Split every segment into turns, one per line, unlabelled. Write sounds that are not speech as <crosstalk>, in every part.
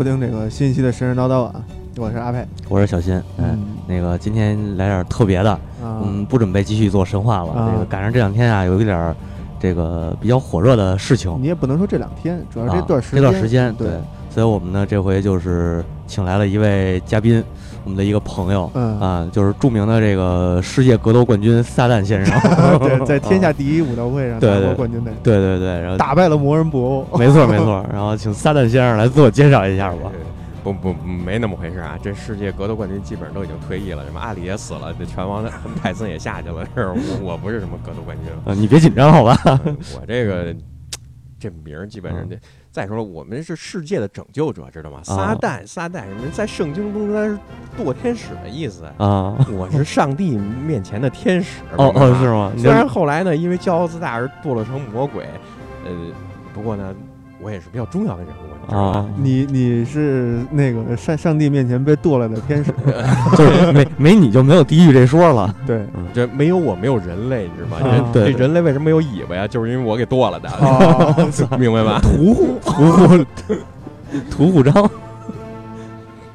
收听这个新一期的神神叨叨啊，我是阿佩，
我是小新，嗯，那个今天来点特别的，嗯，不准备继续做神话了，这个赶上这两天啊，有一点这个比较火热的事情，
你也不能说这两天，主要这段时间。
这段时
间，
对，所以我们呢这回就是请来了一位嘉宾。我们的一个朋友，
嗯
啊，就是著名的这个世界格斗冠军撒旦先生，<laughs>
对，在天下第一武道会上
拿
过冠军的，
对对对，然后
打败了魔人布
欧，没错没错，然后请撒旦先生来自我介绍一下吧。<laughs>
不不没那么回事啊，这世界格斗冠军基本上都已经退役了，什么阿里也死了，这拳王泰 <laughs> 森也下去了，是我不是什么格斗冠军，
你别紧张好吧？
我这个这名儿基本上得。再说了，我们是世界的拯救者，知道吗？撒旦，撒旦什么，在圣经中他是堕天使的意思
啊。<laughs>
我是上帝面前的天使。
哦哦，是吗？
虽然后来呢，因为骄傲自大而堕落成魔鬼，呃，不过呢。我也是比较重要的人物
啊！
你你是那个上上帝面前被剁了的天使，<laughs>
就是没没你就没有地狱这说了。
对，
这没有我没有人类，你知道
吗？对，
人类为什么没有尾巴呀？就是因为我给剁了的，<laughs> 明白吧？
屠户
屠户屠户章。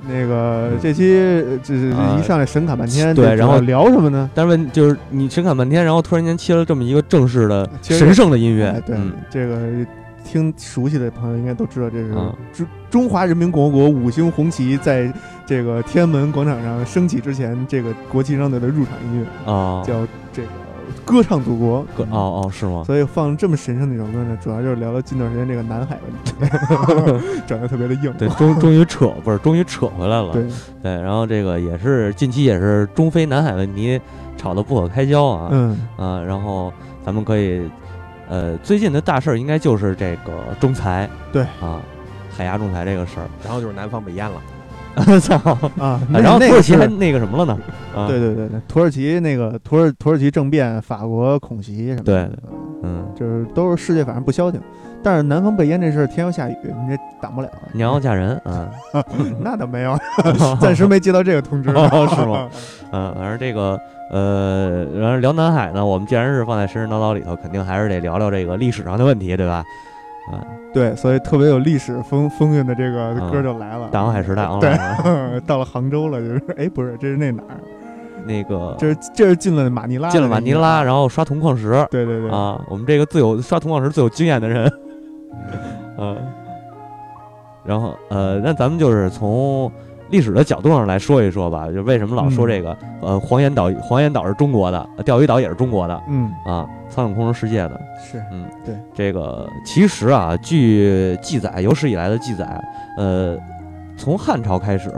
那个这期就是一上来神侃半天，
对，然后
聊什么呢？
但是问就是你神侃半天，然后突然间切了这么一个正式的神圣的音乐，
对这个。听熟悉的朋友应该都知道，这是中中华人民共和国五星红旗在这个天安门广场上升起之前，这个国旗上的入场音乐
啊，
叫这个歌唱祖国。
歌哦哦是吗？
所以放这么神圣的一首歌呢，主要就是聊聊近段时间这个南海问题，<laughs> 转的特别的硬。
对，终终于扯不是，终于扯回来了。
对
对，然后这个也是近期也是中非南海问题吵得不可开交啊。
嗯
啊，然后咱们可以。呃，最近的大事儿应该就是这个仲裁，
对。
啊，海牙仲裁这个事儿，
然后就是南方被淹了，<laughs>
操。
啊！
然后土耳其还那个什么了呢？
对对对对，土耳其那个土耳土耳其政变，法国恐袭什么
的，对，嗯，
就是都是世界反正不消停。但是南方被淹这事儿，天要下雨，你这挡不了。
娘要嫁人，
啊，<laughs> 那倒没有，<laughs> 暂时没接到这个通知，<laughs>
是吗？嗯，反正这个。呃，然后聊南海呢，我们既然是放在神神叨叨里头，肯定还是得聊聊这个历史上的问题，对吧？啊，
对，所以特别有历史风风韵的这个歌就来了，
大航海时代，
对，到了杭州了，就是，哎，不是，这是那哪儿？
那个，
这是这是进了马尼拉，
进了马尼拉，然后刷铜矿石，
对对对，
啊，我们这个最有刷铜矿石最有经验的人，嗯，然后呃，那咱们就是从。历史的角度上来说一说吧，就为什么老说这个？呃，黄岩岛，黄岩岛是中国的，钓鱼岛也是中国的，
嗯
啊，苍井空是世界的，
是，
嗯，
对，
这个其实啊，据记载，有史以来的记载，呃，从汉朝开始，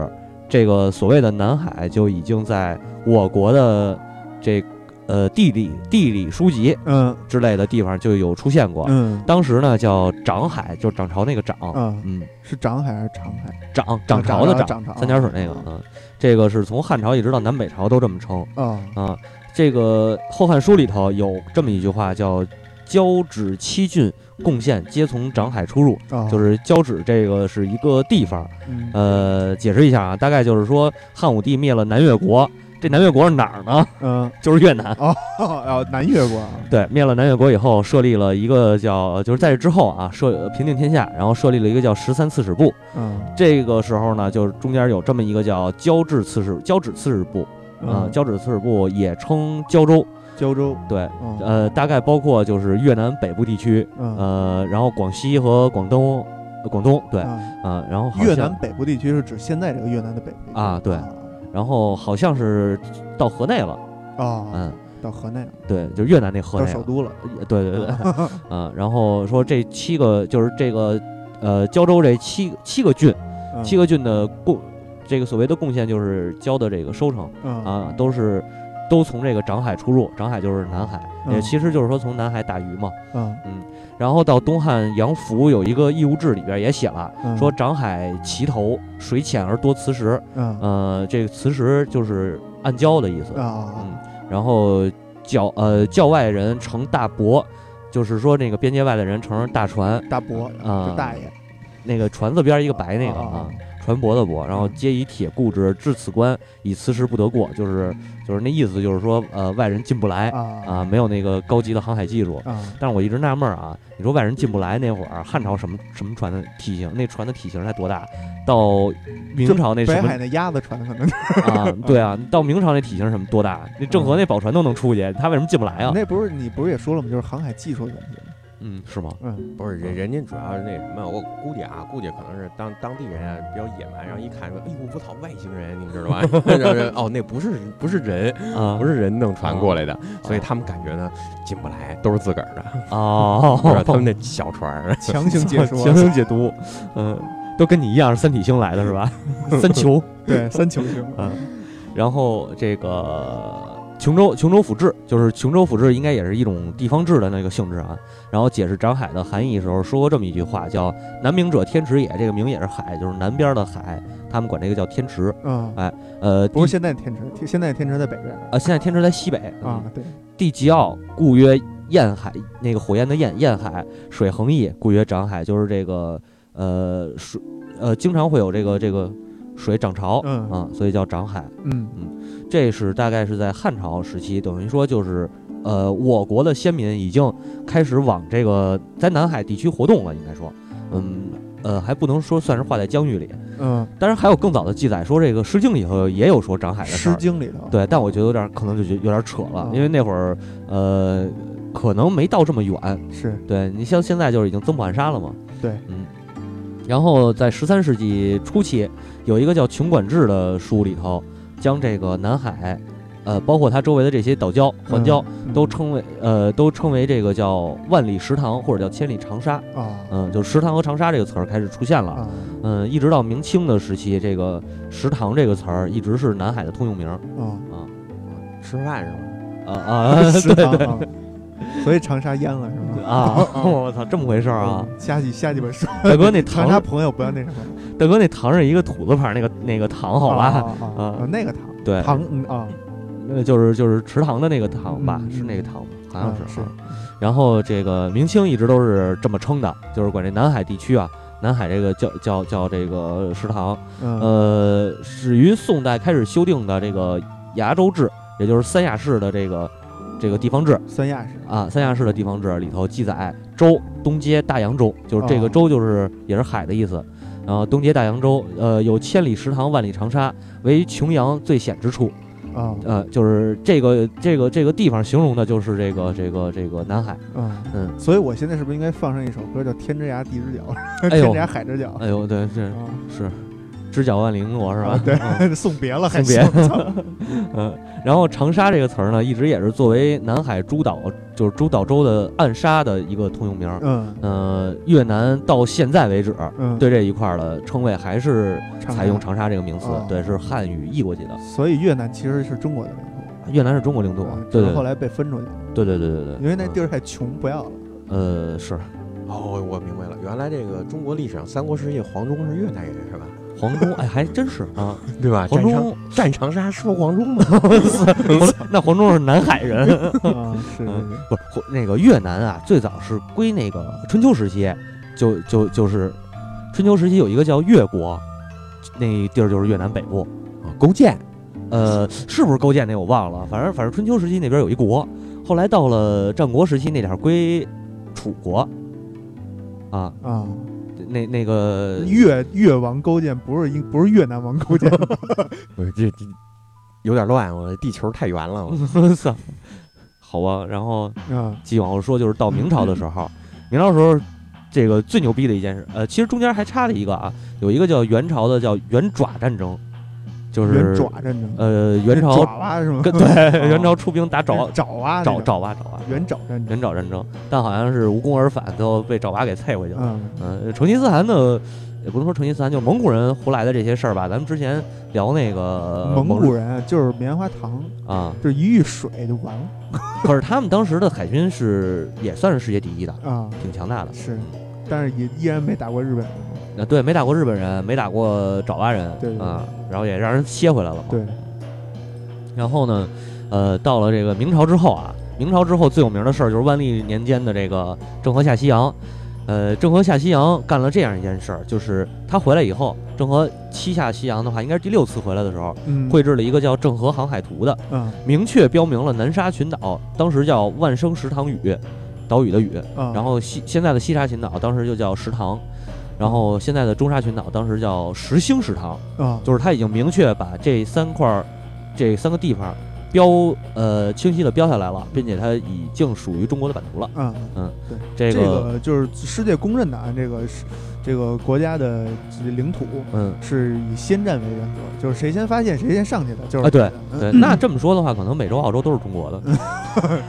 这个所谓的南海就已经在我国的这。呃，地理地理书籍，
嗯，
之类的地方就有出现过。
嗯，
当时呢叫涨海，就涨潮那个涨。嗯嗯，
是涨海还是长海？
涨涨潮的
涨，
三点水那个。嗯，这个是从汉朝一直到南北朝都这么称。
啊
啊，这个《后汉书》里头有这么一句话，叫“交趾七郡贡献皆从涨海出入”，就是交趾这个是一个地方。呃，解释一下啊，大概就是说汉武帝灭了南越国。这南越国是哪儿呢？
嗯，<laughs>
就是越南
哦哦，南越国。
对，灭了南越国以后，设立了一个叫，就是在这之后啊，设平定天下，然后设立了一个叫十三刺史部。
嗯，
这个时候呢，就是中间有这么一个叫交趾刺史，交趾刺史部啊，交趾刺史部也称胶州。
胶州，
对，呃，大概包括就是越南北部地区，呃，然后广西和广东，广东，对，啊，然后
越南北部地区是指现在这个越南的北部
啊，对。然后好像是到河内了。
啊，
嗯，
到河内了，
对，就越南那河内
首都了，
对对对，啊，<laughs> 然后说这七个就是这个呃胶州这七七个郡，七个郡的贡，这个所谓的贡献就是交的这个收成。啊，都是都从这个长海出入，长海就是南海，也其实就是说从南海打鱼嘛，
嗯。
嗯。然后到东汉杨福有一个义务志里边也写了，说长海齐头，水浅而多磁石。
嗯，
呃，这个磁石就是暗礁的意思。
啊。
嗯，然后教呃教外人乘大舶，就是说那个边界外的人乘着大船，
大舶
啊，
大爷，
那个船字边一个白那个啊，船舶的舶，然后皆以铁固之，至此关以辞时不得过，就是就是那意思，就是说呃外人进不来啊，没有那个高级的航海技术。但是我一直纳闷啊，你说外人进不来那会儿，汉朝什么什么船的体型？那船的体型才多大？到明朝那
北海那鸭子船可能
啊，<laughs> 对啊，到明朝那体型什么多大？那郑和那宝船都能出去，他为什么进不来啊？
那不是你不是也说了吗？就是航海技术的问题。
嗯，是吗？
嗯，
不是人，人家主要是那什么，我估计啊，估计可能是当当地人啊比较野蛮，然后一看说，哎呦，我操，外星人，你知道吧？<laughs> 哦，那不是不是人啊，不是人弄船过来的，所以他们感觉呢进不来，都是自个儿的。
哦，
他们那小船 <laughs>
强行解说，
强行解读，嗯，都跟你一样是三体星来的是吧？<laughs> 三球，
对，三球星，
嗯，然后这个。琼州琼州府志就是琼州府志，应该也是一种地方志的那个性质啊。然后解释长海的含义的时候说过这么一句话，叫“南冥者，天池也”。这个“冥”也是海，就是南边的海，他们管这个叫天池。
嗯，
哎，呃，
不是现在天池，现在天池在北边
啊，现在天池在西北
啊。对，
地极奥，故曰焰海，那个火焰的焰，焰海，水横溢，故曰长海，就是这个呃水呃经常会有这个这个。水涨潮，
嗯
啊，所以叫涨海，
嗯
嗯，这是大概是在汉朝时期，等于说就是，呃，我国的先民已经开始往这个在南海地区活动了，应该说，嗯呃，还不能说算是画在疆域里，
嗯，
当然还有更早的记载，说这个《诗经》里头也有说长海的事
诗经》里头，
对，但我觉得有点可能就觉有点扯了，因为那会儿呃可能没到这么远，
是。
对你像现在就是已经增普暗沙了嘛，
对，
嗯。然后在十三世纪初期，有一个叫《琼管制》的书里头，将这个南海，呃，包括它周围的这些岛礁、环礁，都称为呃，都称为这个叫万里石塘或者叫千里长沙
啊。
嗯，就石塘和长沙这个词儿开始出现了。嗯，一直到明清的时期，这个石塘这个词儿一直是南海的通用名。啊
啊，
吃饭是
吧？啊啊，<laughs> 对 <laughs> 对。
所以长沙淹了是
吧？啊！<laughs> 我操，这么回事儿啊！
下几下几本书，
大哥那 <laughs> 长
沙朋友不要那什么，
大哥那塘是一个土字旁那个那个塘，好吧？
啊，那个塘，
对，
塘啊，
那就是就是池塘的那个塘吧？是那个塘吗？好像是。是。然后这个明清一直都是这么称的，就是管这南海地区啊，南海这个叫叫叫这个石塘。呃，始于宋代开始修订的这个《崖州志》，也就是三亚市的这个。这个地方志，
三亚市
啊，三亚市的地方志里头记载，州东接大洋洲，就是这个州就是也是海的意思。然后东接大洋洲，呃，有千里石塘，万里长沙，为琼阳最险之处。
啊，
呃，就是这个这个这个地方形容的就是这个这个这个南海。
嗯
嗯，
所以我现在是不是应该放上一首歌叫《天之涯，地之角》？天之涯，海之角。
哎呦，对，是是。直角万里罗是吧？
对，<laughs> 送别了，
送别。<laughs> 嗯，然后长沙这个词儿呢，一直也是作为南海诸岛，就是诸岛州的暗杀的一个通用名。
嗯，
呃，越南到现在为止，对这一块的称谓还是采用长沙这个名词。对，是汉语译过去的。
所以越南其实是中国的领土。
越南是中国领土，对对。
后来被分出去了。
对对对对对。
因为那地儿太穷，不要了。
呃，是。
哦，我明白了，原来这个中国历史上三国时期黄忠是越南人，是吧？
黄忠，哎，还真是啊，<laughs>
对吧？
黄忠
战长沙说黄忠吗？<laughs> <laughs>
那黄忠是南海人
啊，是
不是？那个越南啊，最早是归那个春秋时期，就就就是春秋时期有一个叫越国，那地儿就是越南北部
啊。勾践，
呃，是不是勾践那我忘了，反正反正春秋时期那边有一国，后来到了战国时期那点儿归楚国，啊
啊。
那那个
越越王勾践不是英不是越南王勾践，<laughs>
不是这这有点乱，我地球太圆了，我 <laughs>
操！好吧，然后
啊，
继续往后说，就是到明朝的时候，明朝时候这个最牛逼的一件事，呃，其实中间还差了一个啊，有一个叫元朝的叫元爪战争。就是
元爪战争，
呃，元朝
爪哇是吗？
对，元朝出兵打爪
爪哇，
爪爪哇爪哇，
元爪战争，
元爪战争，但好像是无功而返，最后被爪哇给退回去了。
嗯
嗯，成吉思汗的也不能说成吉思汗，就是蒙古人胡来的这些事儿吧。咱们之前聊那个
蒙古人就是棉花糖
啊，
就是一遇水就完了。
可是他们当时的海军是也算是世界第一的
啊，
挺强大的。
是，但是也依然没打过日本。
啊，对，没打过日本人，没打过爪哇人，
对
啊，然后也让人歇回来了嘛。
对。
然后呢，呃，到了这个明朝之后啊，明朝之后最有名的事儿就是万历年间的这个郑和下西洋。呃，郑和下西洋干了这样一件事儿，就是他回来以后，郑和七下西洋的话，应该是第六次回来的时候，绘制了一个叫《郑和航海图》的，明确标明了南沙群岛当时叫万生石塘屿，岛屿的屿，然后西现在的西沙群岛当时就叫石塘，然后现在的中沙群岛当时叫石兴石塘，就是他已经明确把这三块儿，这三个地方。标呃清晰的标下来了，并且它已经属于中国的版图了。嗯嗯，
对，
这
个就是世界公认的啊，这个是这个国家的领土，嗯，是以先占为原则，就是谁先发现谁先上去的，就是
啊，对对。那这么说的话，可能美洲、澳洲都是中国的。<laughs>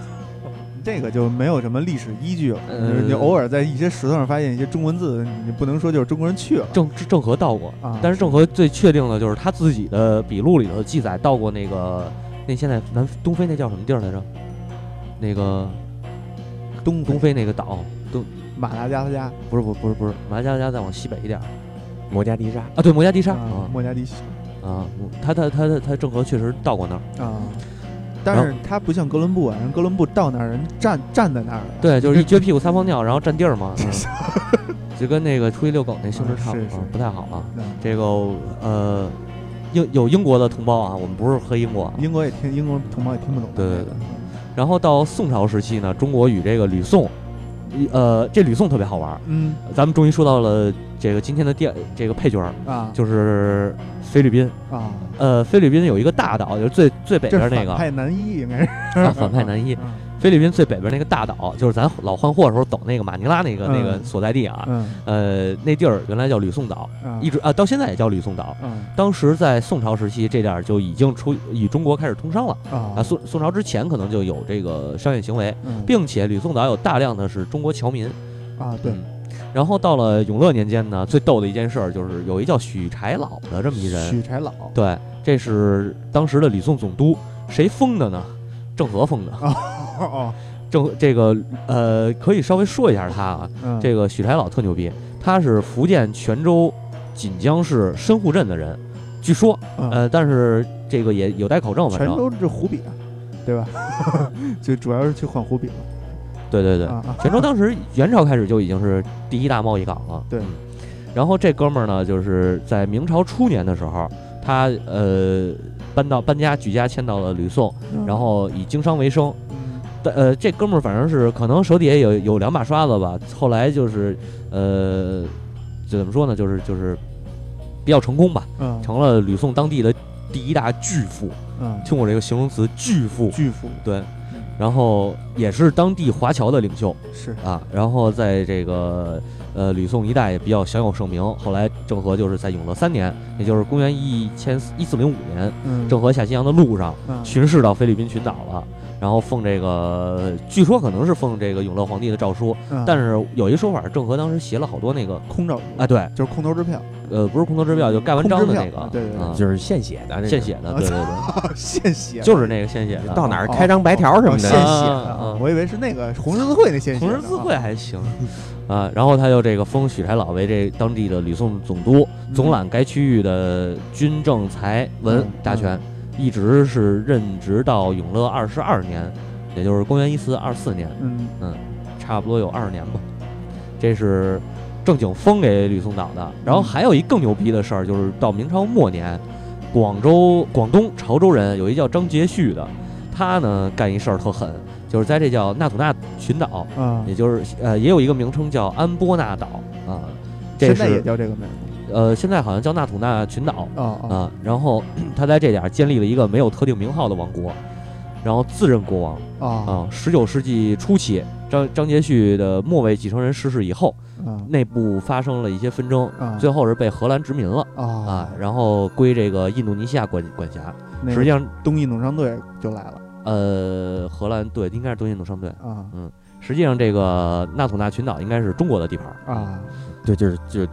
这个就没有什么历史依据了。你偶尔在一些石头上发现一些中文字，你不能说就是中国人去了。
郑郑和到过啊，但是郑和最确定的就是他自己的笔录里头记载到过那个。那现在南东非那叫什么地儿来着？那个
东
东非那个岛，东
马达加斯加。
不是不不是不是马达加斯加再往西北一点，
摩加迪沙。
啊对摩加迪沙。啊
摩加迪
啊他他他他他郑和确实到过那儿。
啊，但是他不像哥伦布啊，人哥伦布到那儿人站站在那儿，
对，就是一撅屁股撒泡尿，然后占地儿嘛，<laughs> 就跟那个出去遛狗那性质差不多，不太好啊。这个呃。英有英国的同胞啊，我们不是喝英国，
英国也听英国同胞也听不懂。
对对对。然后到宋朝时期呢，中国与这个吕宋，呃，这吕宋特别好玩。嗯。咱们终于说到了这个今天的第这个配角啊，就是菲律宾啊。呃，菲律宾有一个大岛，就是最最北边那个。
反派南一应该是。
啊，反派南一。<laughs> 菲律宾最北边那个大岛，就是咱老换货的时候走那个马尼拉那个那个所在地啊。呃，那地儿原来叫吕宋岛，一直啊到现在也叫吕宋岛。当时在宋朝时期，这点儿就已经出与中国开始通商了啊。宋宋朝之前可能就有这个商业行为，并且吕宋岛有大量的是中国侨民
啊。对。
然后到了永乐年间呢，最逗的一件事儿就是有一叫许柴老的这么一人。
许柴老。
对，这是当时的吕宋总督，谁封的呢？郑和封的。
哦，<laughs>
郑这个呃，可以稍微说一下他啊，这个许柴老特牛逼，他是福建泉州锦江市深户镇的人，据说，呃，但是这个也有待考证。
反泉州是湖笔啊，对吧？<laughs> 就主要是去换湖笔了。
对对对，泉州当时元朝开始就已经是第一大贸易港了。
对，
然后这哥们儿呢，就是在明朝初年的时候，他呃搬到搬家举家迁到了吕宋，然后以经商为生。呃，这哥们儿反正是可能手底下有有两把刷子吧，后来就是呃，怎么说呢，就是就是比较成功吧，成了吕宋当地的第一大巨富。嗯，听我这个形容词，巨富，
巨富，
对。然后也是当地华侨的领袖，
是
啊。然后在这个呃吕宋一带也比较享有盛名。后来郑和就是在永乐三年，也就是公元一千一四零五年，郑和下西洋的路上巡视到菲律宾群岛了。然后奉这个，据说可能是奉这个永乐皇帝的诏书，但是有一说法，郑和当时写了好多那个
空诏，
啊，对，
就是空头支票，
呃，不是空头支票，就盖完章的那个，
对对，
就是现写的，
现写的，对对对，<laughs>
现写，
就是那个现写的，
到哪儿开张白条什么的，
现写的，我以为是那个红十字会那现写，
红十字会还行，啊，然后他就这个封许才老为这当地的吕宋总督，总揽该区域的军政财文大权，一直是任职到永乐二十二年。也就是公元一四二四年，嗯嗯，差不多有二十年吧。这是正经封给吕宋岛的。然后还有一更牛逼的事儿，就是到明朝末年，广州、广东潮州人有一叫张杰旭的，他呢干一事儿特狠，就是在这叫纳土纳群岛，啊，也就是呃也有一个名称叫安波纳岛啊，现
在也叫这个名。
呃，现在好像叫纳土纳群岛啊啊。然后 <clears throat> 他在这点建立了一个没有特定名号的王国。然后自任国王啊啊！十九世纪初期，张张杰旭的末位继承人逝世以后，内部发生了一些纷争，最后是被荷兰殖民了啊，然后归这个印度尼西亚管管辖。实际上，
东印度商队就来了。
呃，荷兰对，应该是东印度商队啊。嗯，实际上这个纳土纳群岛应该是中国的地盘
啊。
对，就是就。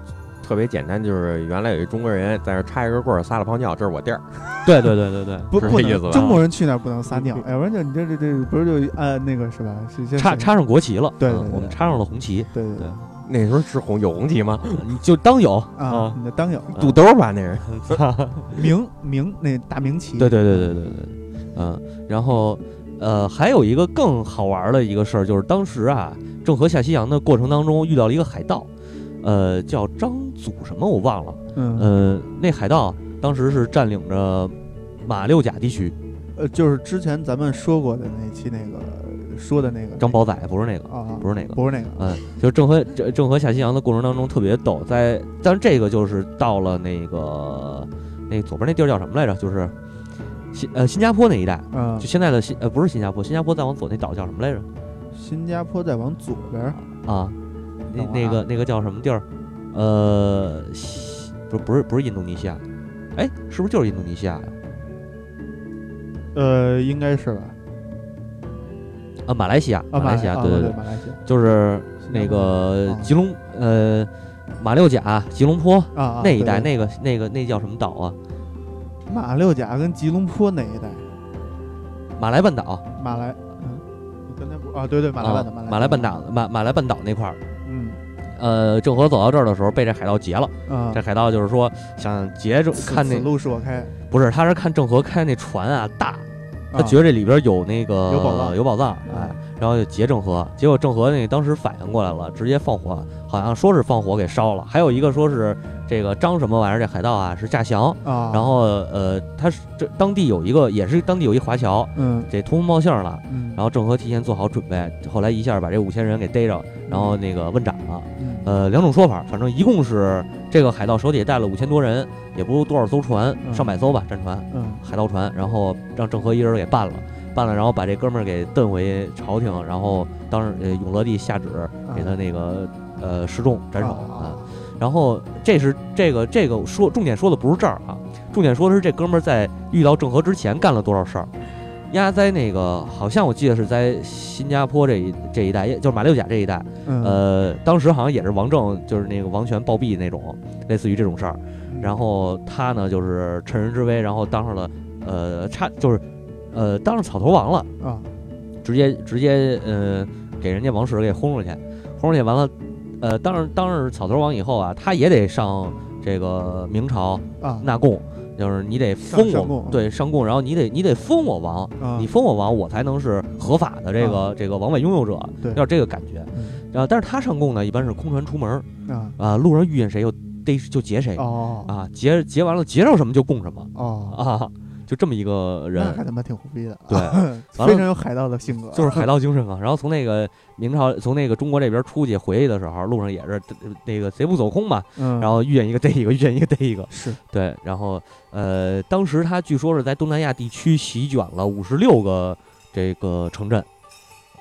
特别简单，就是原来有一中国人在这插一根棍儿撒了泡尿，这是我地儿。
对对对对对，
不
是这意思。
中国人去那儿不能撒尿，要不然就你这这这不是就呃那个是吧？
插插上国旗了。
对，
我们插上了红旗。
对对对，
那时候是红有红旗吗？
就当有
啊，那当有
肚兜吧那是。<laughs>
明明那大明旗。
对对对对对对，嗯，然后呃，还有一个更好玩的一个事儿，就是当时啊，郑和下西洋的过程当中遇到了一个海盗，呃，叫张祖什么我忘了，
嗯，
呃，那海盗当时是占领着马六甲地区，
呃，就是之前咱们说过的那期那个说的那个。
张宝仔不是那个
啊，
不是那个，
不是那个，
嗯，就郑和郑郑和下西洋的过程当中特别逗，在但是这个就是到了那个那左边那地儿叫什么来着？就是新呃新加坡那一带，
嗯，
就现在的新呃不是新加坡，新加坡再往左那岛叫什么来着？
新加坡再往左边
啊，那那个那个叫什么地儿？呃，不不是不是印度尼西亚，哎，是不是就是印度尼西亚呀？
呃，应该是吧。
啊，马来西亚，马来西亚，对对
对，马来西亚，
就是那个吉隆呃马六甲、吉隆坡
啊
那一带，那个那个那叫什么岛啊？
马六甲跟吉隆坡哪一带？
马来半岛。
马来，嗯，你刚才不啊？对对，马来半岛，
马来半岛，马马来半岛那块儿。
嗯。
呃，郑和走到这儿的时候，被这海盗劫了。
啊。
这海盗就是说想劫着看那
路是我开，
不是，他是看郑和开那船啊大，他觉得这里边有那个
有宝藏，
有宝藏，哎。然后就劫郑和，结果郑和那当时反应过来了，直接放火，好像说是放火给烧了。还有一个说是这个张什么玩意儿，这海盗啊是诈降
啊。
然后呃，他是这当地有一个，也是当地有一华侨，
嗯，
这通风报信了。
嗯。
然后郑和提前做好准备，后来一下把这五千人给逮着，然后那个问斩了。呃，两种说法，反正一共是这个海盗手底下带了五千多人，也不多少艘船，上百艘吧，战船，
嗯，
海盗船，然后让郑和一人给办了。办了，然后把这哥们儿给蹬回朝廷，然后当时呃永乐帝下旨给他那个呃示众斩首啊。然后这是这个这个说重点说的不是这儿啊，重点说的是这哥们儿在遇到郑和之前干了多少事儿。压在那个好像我记得是在新加坡这一这一带，就是马六甲这一带，呃，当时好像也是王政就是那个王权暴毙那种，类似于这种事儿。然后他呢就是趁人之危，然后当上了呃差就是。呃，当上草头王了
啊，
直接直接呃给人家王室给轰出去，轰出去完了，呃，当上当上草头王以后啊，他也得上这个明朝
啊
纳贡，就是你得封我，对上供，然后你得你得封我王，你封我王，我才能是合法的这个这个王位拥有者，要这个感觉。然后但是他上供呢，一般是空船出门
啊
啊，路上遇见谁就逮就劫谁
哦
啊劫劫完了劫着什么就供什么
哦
啊。就这么一个人，
还他妈挺胡逼的，<laughs>
对，
非常有海盗的性格，
就是海盗精神嘛。然后从那个明朝，从那个中国这边出去回去的时候，路上也是那个贼不走空嘛，然后遇见一个逮一个，遇见一个逮一个，
是
对。然后呃，当时他据说是在东南亚地区席卷了五十六个这个城镇，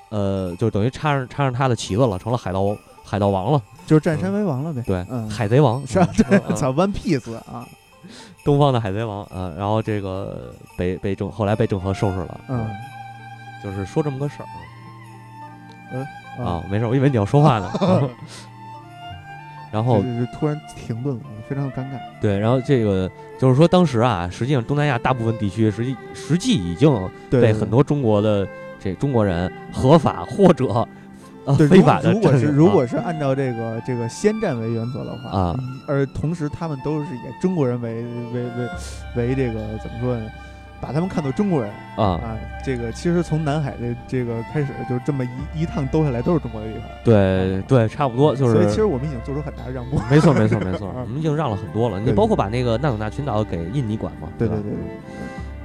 呃，就等于插上插上他的旗子了，成了海盗海盗王了，
就是占山为王了呗。
对，
嗯，
海贼王
是吧？操，One Piece 啊。
东方的海贼王，嗯，然后这个被被郑后来被郑和收拾了，
嗯，
就是说这么个事儿，
嗯
啊，没事，我以为你要说话呢，<laughs> <laughs> 然后
突然停顿了，非常的尴尬。
对，然后这个就是说，当时啊，实际上东南亚大部分地区实际实际已经被很多中国的这中国人合法或者。
对，
非法的。
如果是如果是按照这个这个先占为原则的话
啊，
而同时他们都是以中国人为为为为这个怎么说呢？把他们看作中国人
啊
啊，这个其实从南海的这个开始，就这么一一趟兜下来都是中国的地盘。
对对，差不多就是。
所以其实我们已经做出很大的让步。
没错 <laughs> 没错没错，我们已经让了很多了。你包括把那个纳鲁纳群岛给印尼管嘛？
对对对对。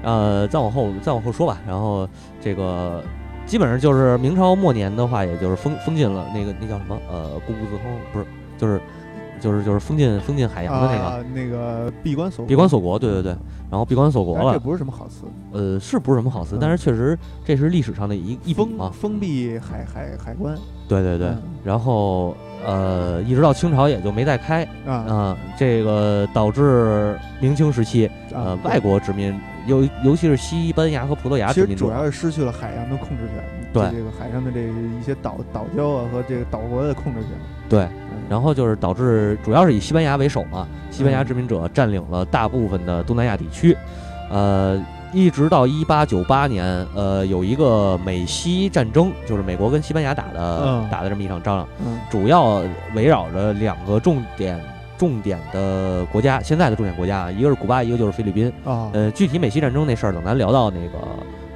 呃，再往后再往后说吧，然后这个。基本上就是明朝末年的话，也就是封封禁了那个那叫什么？呃，固步自封不是，就是就是就是封禁封禁海洋的那
个。那个闭关锁
闭关锁国，对对对，然后闭关锁国了，
这不是什么好词，
呃，是不是什么好词？但是确实这是历史上的一一
封
嘛，
封闭海海海关，
对对对，然后呃，一直到清朝也就没再开。啊，这个导致明清时期呃外国殖民。尤尤其是西班牙和葡萄牙，
其实主要是失去了海洋的控制权，
对
这个海上的这一些岛岛礁啊和这个岛国的控制权，
对，然后就是导致主要是以西班牙为首嘛，西班牙殖民者占领了大部分的东南亚地区，呃，一直到一八九八年，呃，有一个美西战争，就是美国跟西班牙打的打的这么一场仗，主要围绕着两个重点。重点的国家，现在的重点国家啊，一个是古巴，一个就是菲律宾。
啊。
呃，具体美西战争那事儿，等咱聊到那个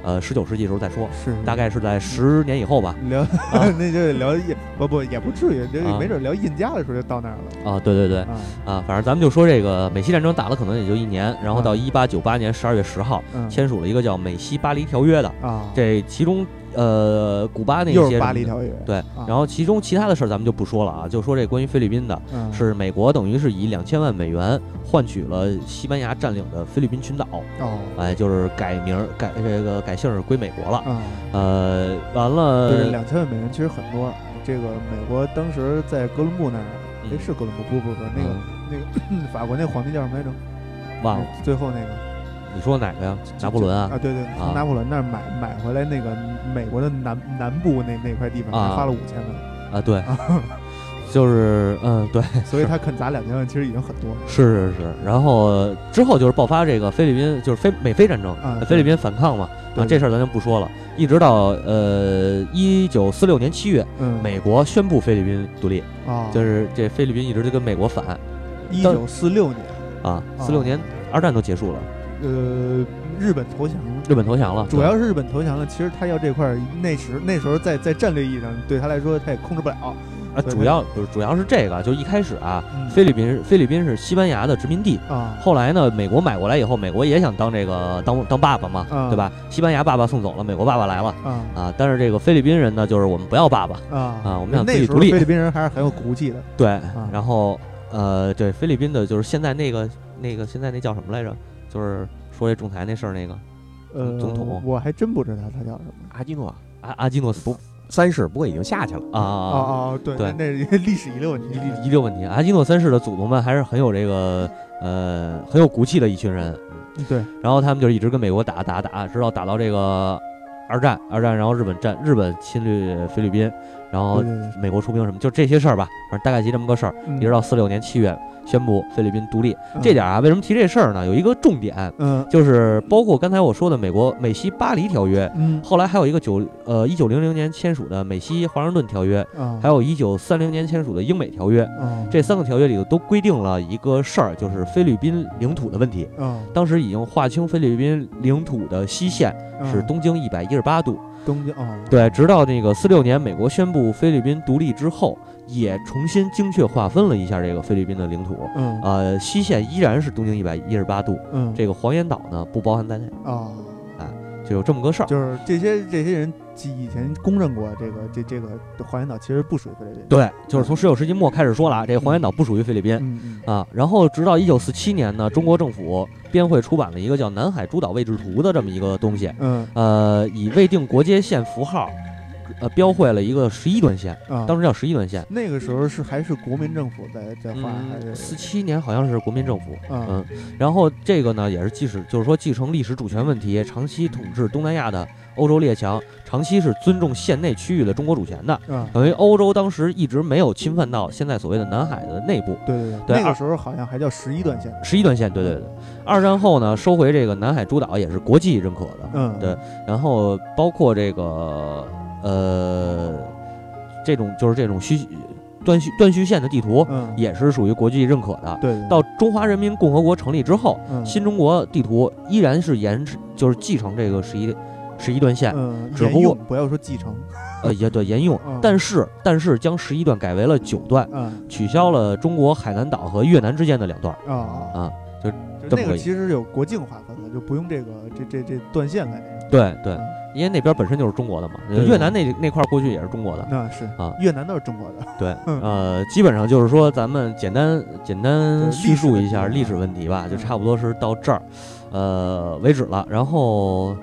呃十九世纪的时候再说，
是。
大概是在十年以后吧。
聊 <laughs> 那就聊印不不也不至于，这没准聊印加的时候就到那儿了。
啊！对对对。啊，反正咱们就说这个美西战争打了可能也就一年，然后到一八九八年十二月十号签署了一个叫美西巴黎条约的
啊，
这其中。呃，古巴那些
巴黎条约
对，然后其中其他的事儿咱们就不说了啊，就说这关于菲律宾的，是美国等于是以两千万美元换取了西班牙占领的菲律宾群岛，
哦，
哎，就是改名改这个改姓归美国了，呃，完了，
对，两千万美元其实很多，这个美国当时在哥伦布那儿，哎，是哥伦布，不不不，那个那个 <coughs> 法国那皇帝叫什么来着？
忘了，
最后那个。
你说哪个呀？拿破仑啊？
啊，对对，从拿破仑那儿买买回来那个美国的南南部那那块地方，花了五千万
啊！对，<laughs> 就是嗯，对，<laughs>
所以他肯砸两千万，其实已经很多了。<laughs>
是是是，然后之后就是爆发这个菲律宾就是菲美菲战争，啊菲律宾反抗嘛，啊，这事儿咱就不说了。一直到呃一九四六年七月，美国宣布菲律宾独立
啊，
就是这菲律宾一直就跟美国反。
一九四六年
啊，四六年二战都结束了。
呃，日本投降，
日本投降了，
主要是日本投降了。其实他要这块儿，那时那时候在在战略意义上，对他来说他也控制不了。
啊，主要不是主要是这个，就一开始啊，菲律宾菲律宾是西班牙的殖民地
啊。
后来呢，美国买过来以后，美国也想当这个当当爸爸嘛，对吧？西班牙爸爸送走了，美国爸爸来了啊啊！但是这个菲律宾人呢，就是我们不要爸爸啊啊，我们想自己独立。
菲律宾人还是很有骨气的。
对，然后呃，对菲律宾的就是现在那个那个现在那叫什么来着？就是说这仲裁那事儿那个，
呃，
总统，
我还真不知道他叫什么，
阿基诺，
阿阿基诺斯。
不三世，不过已经下去了。
啊啊
啊！对
对，
那历史遗留问题，
遗留问题。阿基诺三世的祖宗们还是很有这个呃很有骨气的一群人，
对。
然后他们就一直跟美国打打打，直到打到这个二战，二战，然后日本战，日本侵略菲律宾，然后美国出兵什么，就这些事儿吧，反正大概就这么个事儿，一直到四六年七月。宣布菲律宾独立，这点啊，为什么提这事儿呢？有一个重点，
嗯，
就是包括刚才我说的美国美西巴黎条约，
嗯，
后来还有一个九呃一九零零年签署的美西华盛顿条约，还有一九三零年签署的英美条约，这三个条约里头都规定了一个事儿，就是菲律宾领土的问题，当时已经划清菲律宾领土的西线是东经一百一十八度，
东经哦，
对，直到那个四六年美国宣布菲律宾独立之后。也重新精确划分了一下这个菲律宾的领土，
嗯，
呃，西线依然是东经一百一十八度，
嗯，
这个黄岩岛呢不包含在内，
啊，
哎，就有这么个事儿，
就是这些这些人以前公认过这个这这个黄岩岛其实不属于菲律宾，
对，就是从十九世纪末开始说了啊，这个黄岩岛不属于菲律宾，
嗯
啊，然后直到一九四七年呢，中国政府编会出版了一个叫《南海诸岛位置图》的这么一个东西，
嗯，
呃，以未定国界线符号。呃，标绘了一个十一段线，当时叫十一段线。
那个时候是还是国民政府在在画，还是
四七年好像是国民政府。
嗯，
然后这个呢，也是即使就是说继承历史主权问题，长期统治东南亚的欧洲列强，长期是尊重县内区域的中国主权的。
嗯，
等于欧洲当时一直没有侵犯到现在所谓的南海的内部。
对对
对，
那个时候好像还叫十一段线。
十一段线，对对对。二战后呢，收回这个南海诸岛也是国际认可的。
嗯，
对。然后包括这个。呃，这种就是这种虚断续断续线的地图，也是属于国际认可的。
对，
到中华人民共和国成立之后，新中国地图依然是沿就是继承这个十一十一段线，只不过
不要说继承，
呃，也对沿用，但是但是将十一段改为了九段，取消了中国海南岛和越南之间的两段。
啊。
啊，就
那个其实有国境划分了，就不用这个这这这断线了。
对对。因为那边本身就是中国的嘛，越南那那块过去也是中国的，
那是
啊，
越南都是中国的。
对，<laughs> 呃，基本上就是说，咱们简单简单叙述一下历史问题吧，就差不多是到这儿，呃为止了。然后，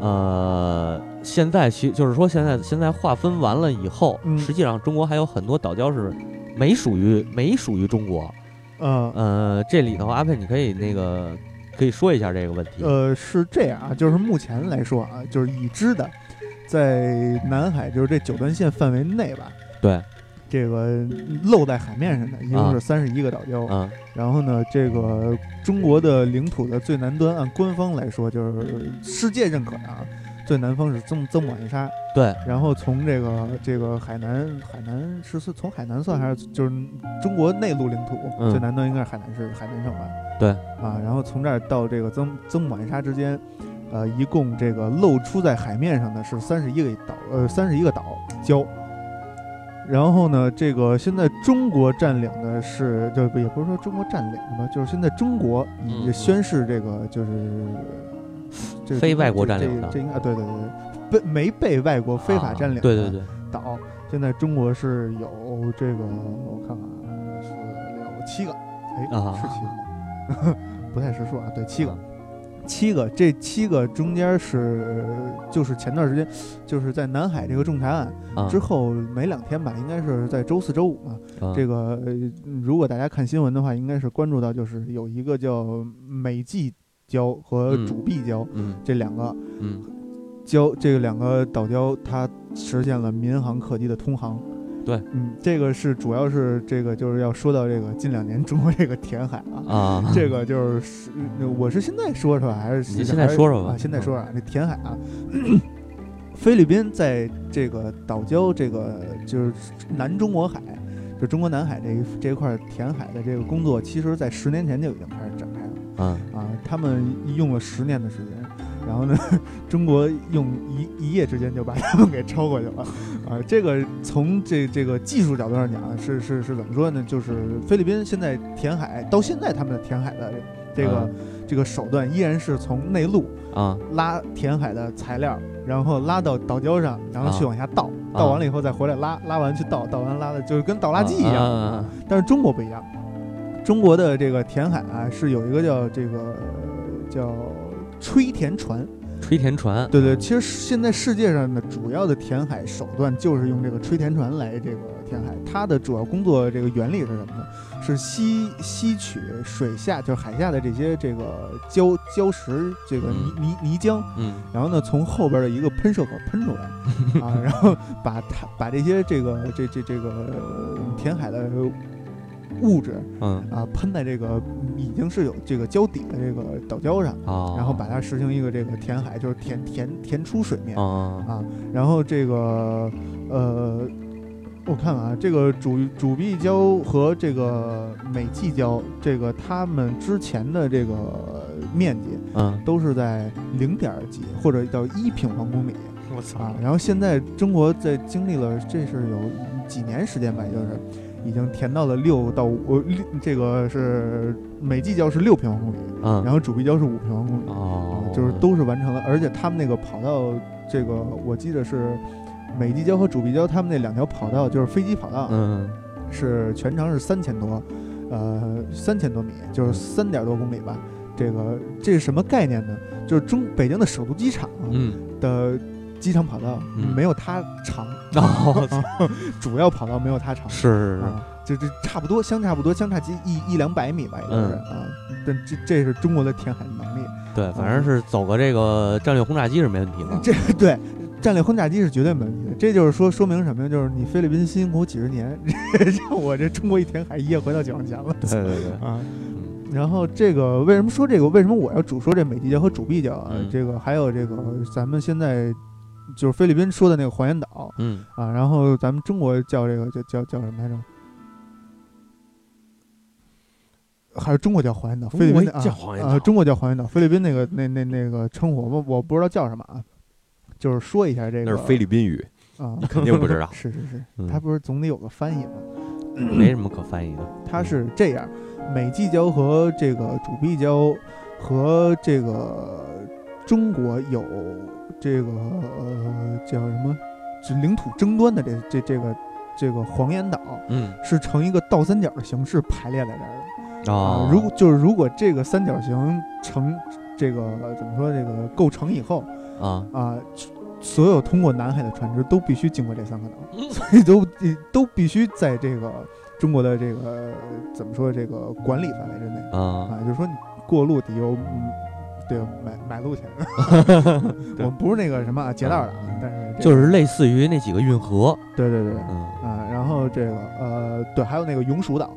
呃，现在其就是说，现在现在划分完了以后，实际上中国还有很多岛礁是没属于没属于中国。
嗯
呃，这里头阿佩你可以那个。可以说一下这个问题。
呃，是这样啊，就是目前来说啊，就是已知的，在南海就是这九段线范围内吧。
对，
这个露在海面上的一共是三十一个岛礁。
嗯。
然后呢，这个中国的领土的最南端，按官方来说就是世界认可的啊，最南方是曾曾母暗沙。
对。
然后从这个这个海南，海南是是从海南算还是就是中国内陆领土最南端应该是海南市海南省吧？
对
啊，然后从这儿到这个曾曾母暗沙之间，呃，一共这个露出在海面上的是三十一个岛，呃，三十一个岛礁。然后呢，这个现在中国占领的是，就也不是说中国占领的吧，就是现在中国也宣示这个就是，
非外国占领的，
这应该对对对，被没被外国非法占领，
对对对，
岛现在中国是有这个，我看看啊，是有七个，哎，是七个，<laughs> 不太识数啊，对，七个。七个，这七个中间是就是前段时间，就是在南海这个仲裁案之后没两天吧，应该是在周四周五嘛。这个如果大家看新闻的话，应该是关注到就是有一个叫美济礁和主壁礁这两个礁，这个两个岛礁它实现了民航客机的通航。
对，
嗯，这个是主要是这个就是要说到这个近两年中国这个填海啊，啊，这个就是我是现在说说还是
你现在说说
吧，现在说说啊这填海啊，<clears throat> 菲律宾在这个岛礁这个就是南中国海，就中国南海这一这一块填海的这个工作，其实在十年前就已经开始展开了，啊啊，他们用了十年的时间。然后呢，中国用一一夜之间就把他们给超过去了，啊，这个从这这个技术角度上讲，是是是怎么说呢？就是菲律宾现在填海到现在，他们的填海的这个这个手段依然是从内陆
啊
拉填海的材料，然后拉到岛礁上，然后去往下倒，倒完了以后再回来拉，拉完去倒，倒完拉的就是跟倒垃圾一样。但是中国不一样，中国的这个填海啊是有一个叫这个叫。吹填船，
吹填船，
对对，其实现在世界上的主要的填海手段就是用这个吹填船来这个填海。它的主要工作这个原理是什么呢？是吸吸取水下就是海下的这些这个礁礁石这个泥泥泥浆，嗯，然后呢从后边的一个喷射口喷出来 <laughs> 啊，然后把它把这些这个这这这个填海的。物质，嗯。啊，喷在这个已经是有这个胶底的这个岛礁上啊，然后把它实行一个这个填海，就是填填填出水面啊啊，然后这个呃，我看看啊，这个主主壁礁和这个美济礁，这个他们之前的这个面积，嗯，都是在零点几或者到一平方公里，
我操，
然后现在中国在经历了这是有几年时间吧，就是。已经填到了六到五，六这个是美济礁是六平方公里，嗯，然后主碧礁是五平方公里，哦，就是都是完成了，而且他们那个跑道，这个我记得是美济礁和主碧礁他们那两条跑道就是飞机跑道，嗯，是全长是三千多，呃，三千多米，就是三点多公里吧，这个这是什么概念呢？就是中北京的首都机场，嗯的。机场跑道没有它长，<laughs> <laughs> 主要跑道没有它长，
是是是，
就这差不多，相差不多，相差几一一两百米吧，也就是啊。但这这是中国的填海能力，
对，反正是走个这个战略轰炸机是没问题的。<laughs>
这对战略轰炸机是绝对没问题的。这就是说说明什么呀？就是你菲律宾辛辛苦苦几十年，让我这中国一填海一夜回到解放前了。
对对对
啊。然后这个为什么说这个？为什么我要主说这美济礁和主碧礁啊？这个还有这个咱们现在。就是菲律宾说的那个黄岩岛，嗯啊，然后咱们中国叫这个叫叫叫什么来着？还是中国叫黄岩岛？菲律宾
叫黄岩岛，
中国叫黄岩岛。菲律宾那个那那那个称呼，我我不知道叫什么啊。就是说一下这个，
那是菲律宾语
啊，
你肯定不知道。<laughs>
是是是，他不是总得有个翻译吗？
没什么可翻译的。
他是这样：美济礁和这个主碧礁和这个中国有。这个呃叫什么？是领土争端的这这这个这个黄岩岛，嗯，是呈一个倒三角的形式排列在这儿的啊。如果就是如果这个三角形成这个怎么说？这个构成以后啊啊，所有通过南海的船只都必须经过这三个岛，<laughs> 所以都都必须在这个中国的这个怎么说？这个管理范围之内啊啊，就是说你过路得有。对，买买路钱，<laughs> 我们不是那个什么劫道的啊，但是
就是类似于那几个运河，
对对对，嗯啊，然后这个呃，对，还有那个永暑岛，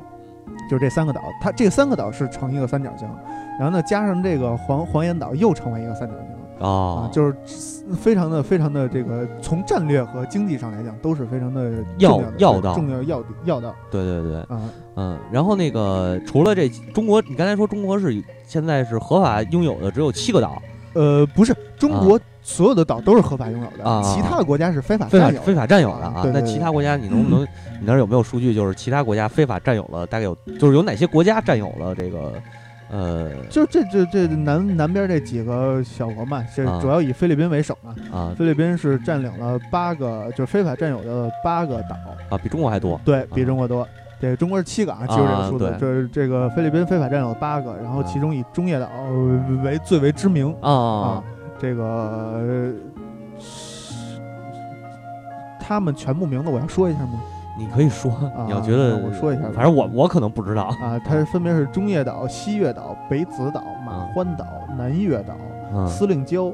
就是这三个岛，它这三个岛是成一个三角形，然后呢加上这个黄黄岩岛又成为一个三角形。啊，就是非常的、非常的这个，从战略和经济上来讲，都是非常的
要
要
道，
重要要要道。
对对对，嗯嗯。然后那个除了这中国，你刚才说中国是现在是合法拥有的只有七个岛，
呃，不是，中国所有的岛都是合法拥有的，其他的国家是非法
非法非
法
占有的啊。那其他国家你能不能，你那儿有没有数据？就是其他国家非法占有了，大概有，就是有哪些国家占有了这个？呃，
就这这这南南边这几个小国嘛，这主要以菲律宾为首嘛。
啊，
菲律宾是占领了八个，就是非法占有的八个岛
啊，比中国还多。
对比中国多，这中国是七个啊，记住这个数字。这这个菲律宾非法占有八个，然后其中以中业岛为最为知名
啊
啊，这个他们全部名字我要说一下吗？
你可以说，你要觉得
我说一下，
反正我我可能不知道
啊。它分别是中业岛、西月岛、北子岛、马欢岛、南月岛、司令礁、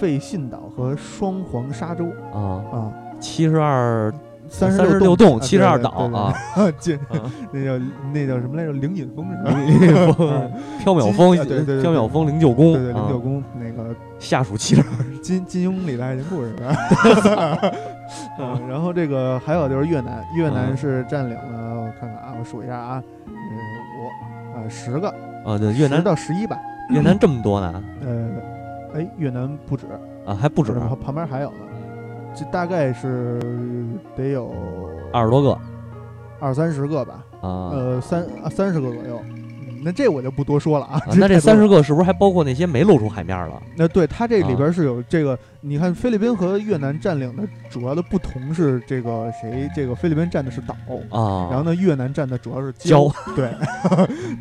费信岛和双黄沙洲
啊
啊，
七十二。
三
十
六
洞，七十二岛
啊，进 <laughs> 那叫那叫什么来着？灵隐峰是
吧？灵隐峰，<laughs> 缥缈峰，
对对，
缥缈峰灵鹫宫，
对对，灵鹫宫那个
下属七十二，<laughs>
金金庸里的爱情故事然后这个还有就是越南，越南是占领了，我看看啊，我数一下啊，嗯，五啊十个
啊，对，越南
到十一吧，
越南这么多呢？
呃，哎，越南不止
啊，还不止，
旁边还有呢。这大概是得有
二十多个，
二三十个吧，
啊，
呃，三三十个左右。那这我就不多说了啊。<laughs>
那这三十个是不是还包括那些没露出海面了？
那对，它这里边是有这个。你看，菲律宾和越南占领的主要的不同是这个谁？这个菲律宾占的是岛
啊，
然后呢，越南占的主要是
礁。
对，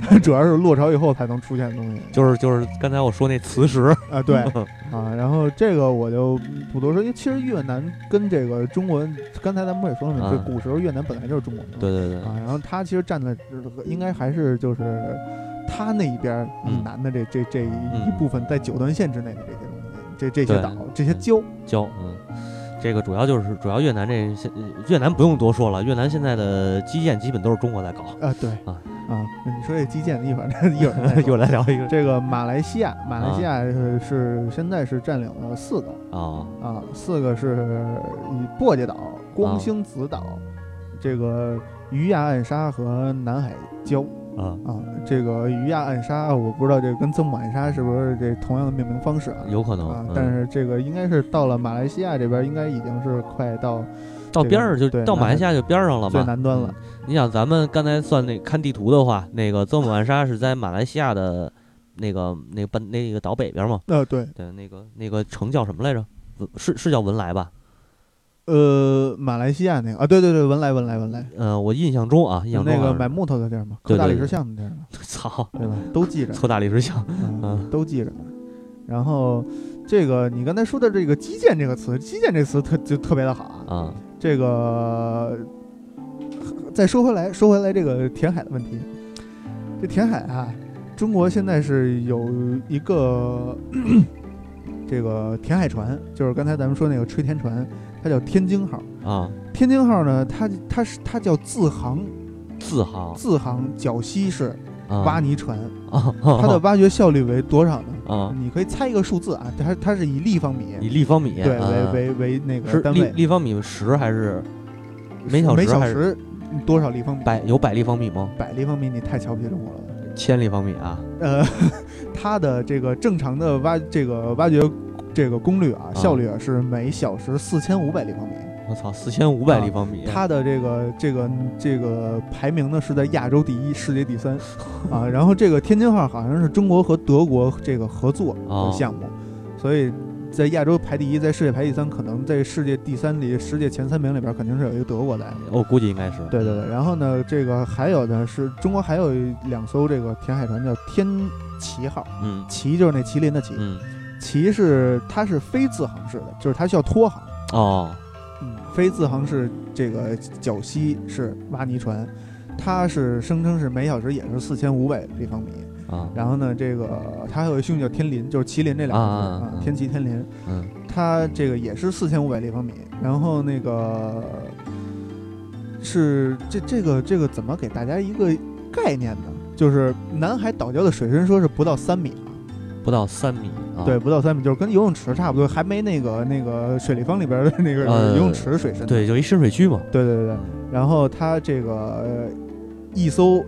它 <laughs> 主要是落潮以后才能出现的东西。
就是就是刚才我说那磁石
啊，对 <laughs> 啊，然后这个我就不多说，因为其实越南跟这个中国，刚才咱们不也说了吗？这古时候越南本来就是中国的。
对对对。
啊，然后它其实占的应该还是就是它那一边以南的这这这一部分在九段线之内的这些。这这些岛，这些礁。
礁，嗯，这个主要就是主要越南这越南不用多说了，越南现在的基建基本都是中国在搞
啊，对
啊。
啊，你说这基建 <laughs> 一会儿一会儿
又来聊一个
这个马来西亚，马来西亚是现在是占领了四个
啊。
啊，四个是以簸箕岛、光兴子岛、这个鱼亚暗沙和南海礁。
啊
啊，这个鱼亚暗杀，我不知道这跟曾母暗沙是不是这同样的命名方式啊？
有可能
啊，但是这个应该是到了马来西亚这边，应该已经是快到
到边儿就到马来西亚就边上了吧？
最南端了。
你想，咱们刚才算那看地图的话，那个曾母暗沙是在马来西亚的那个那个半那个岛北边嘛？
呃，对
对，那个那个城叫什么来着？是是叫文莱吧？
呃，马来西亚那个啊，对对对，文莱文莱文莱。
嗯，我印象中啊，印象中
那个买木头的地儿嘛，刻大理石像的地儿嘛。<laughs>
操，
对吧？都记着。<laughs>
刻大理石像，
嗯，都记着呢。然后这个你刚才说的这个基建这个词，基建这词特就特别的好
啊。
这个再说回来，说回来这个填海的问题。这填海啊，中国现在是有一个 <coughs> 这个填海船，就是刚才咱们说那个吹填船。它叫天津号
啊，
天津号呢，它它是它叫自航，
自航
自航绞吸式
挖
泥船啊，它的挖掘效率为多少呢？
啊，
你可以猜一个数字啊，它它是以立方米，
以立方米
对为为为那个单位，
立方米十还是每小
时？每
小
时多少立方米？
百有百立方米吗？
百立方米你太瞧不起中国了，
千立方米啊？
呃，<laughs> 它的这个正常的挖这个挖掘。这个功率啊，效率啊是每小时四千五百立方米。
我操，四千五百立方米！
它的这个这个这个排名呢是在亚洲第一，世界第三 <laughs> 啊。然后这个天津号好像是中国和德国这个合作的项目，所以在亚洲排第一，在世界排第三，可能在世界第三里世界前三名里边肯定是有一个德国在。
我估计应该是。
对对对。然后呢，这个还有呢是中国还有两艘这个填海船叫天齐号，
嗯，
齐就是那麒麟的麒，
嗯。
其是它是非自航式的，就是它需要拖航
哦，
嗯，非自航式这个绞吸式挖泥船，它是声称是每小时也是四千五百立方米
啊。
然后呢，这个它还有一兄弟叫天林，就是麒麟这两个字啊，天齐天林，
嗯，
它这个也是四千五百立方米。然后那个是这这个这个怎么给大家一个概念呢？就是南海岛礁的水深说是不到三米啊，
不到三米。
对，不到三米，就是跟游泳池差不多，还没那个那个水立方里边的那个游泳池水深。
对，就一深水区嘛。
对对对对。然后它这个一艘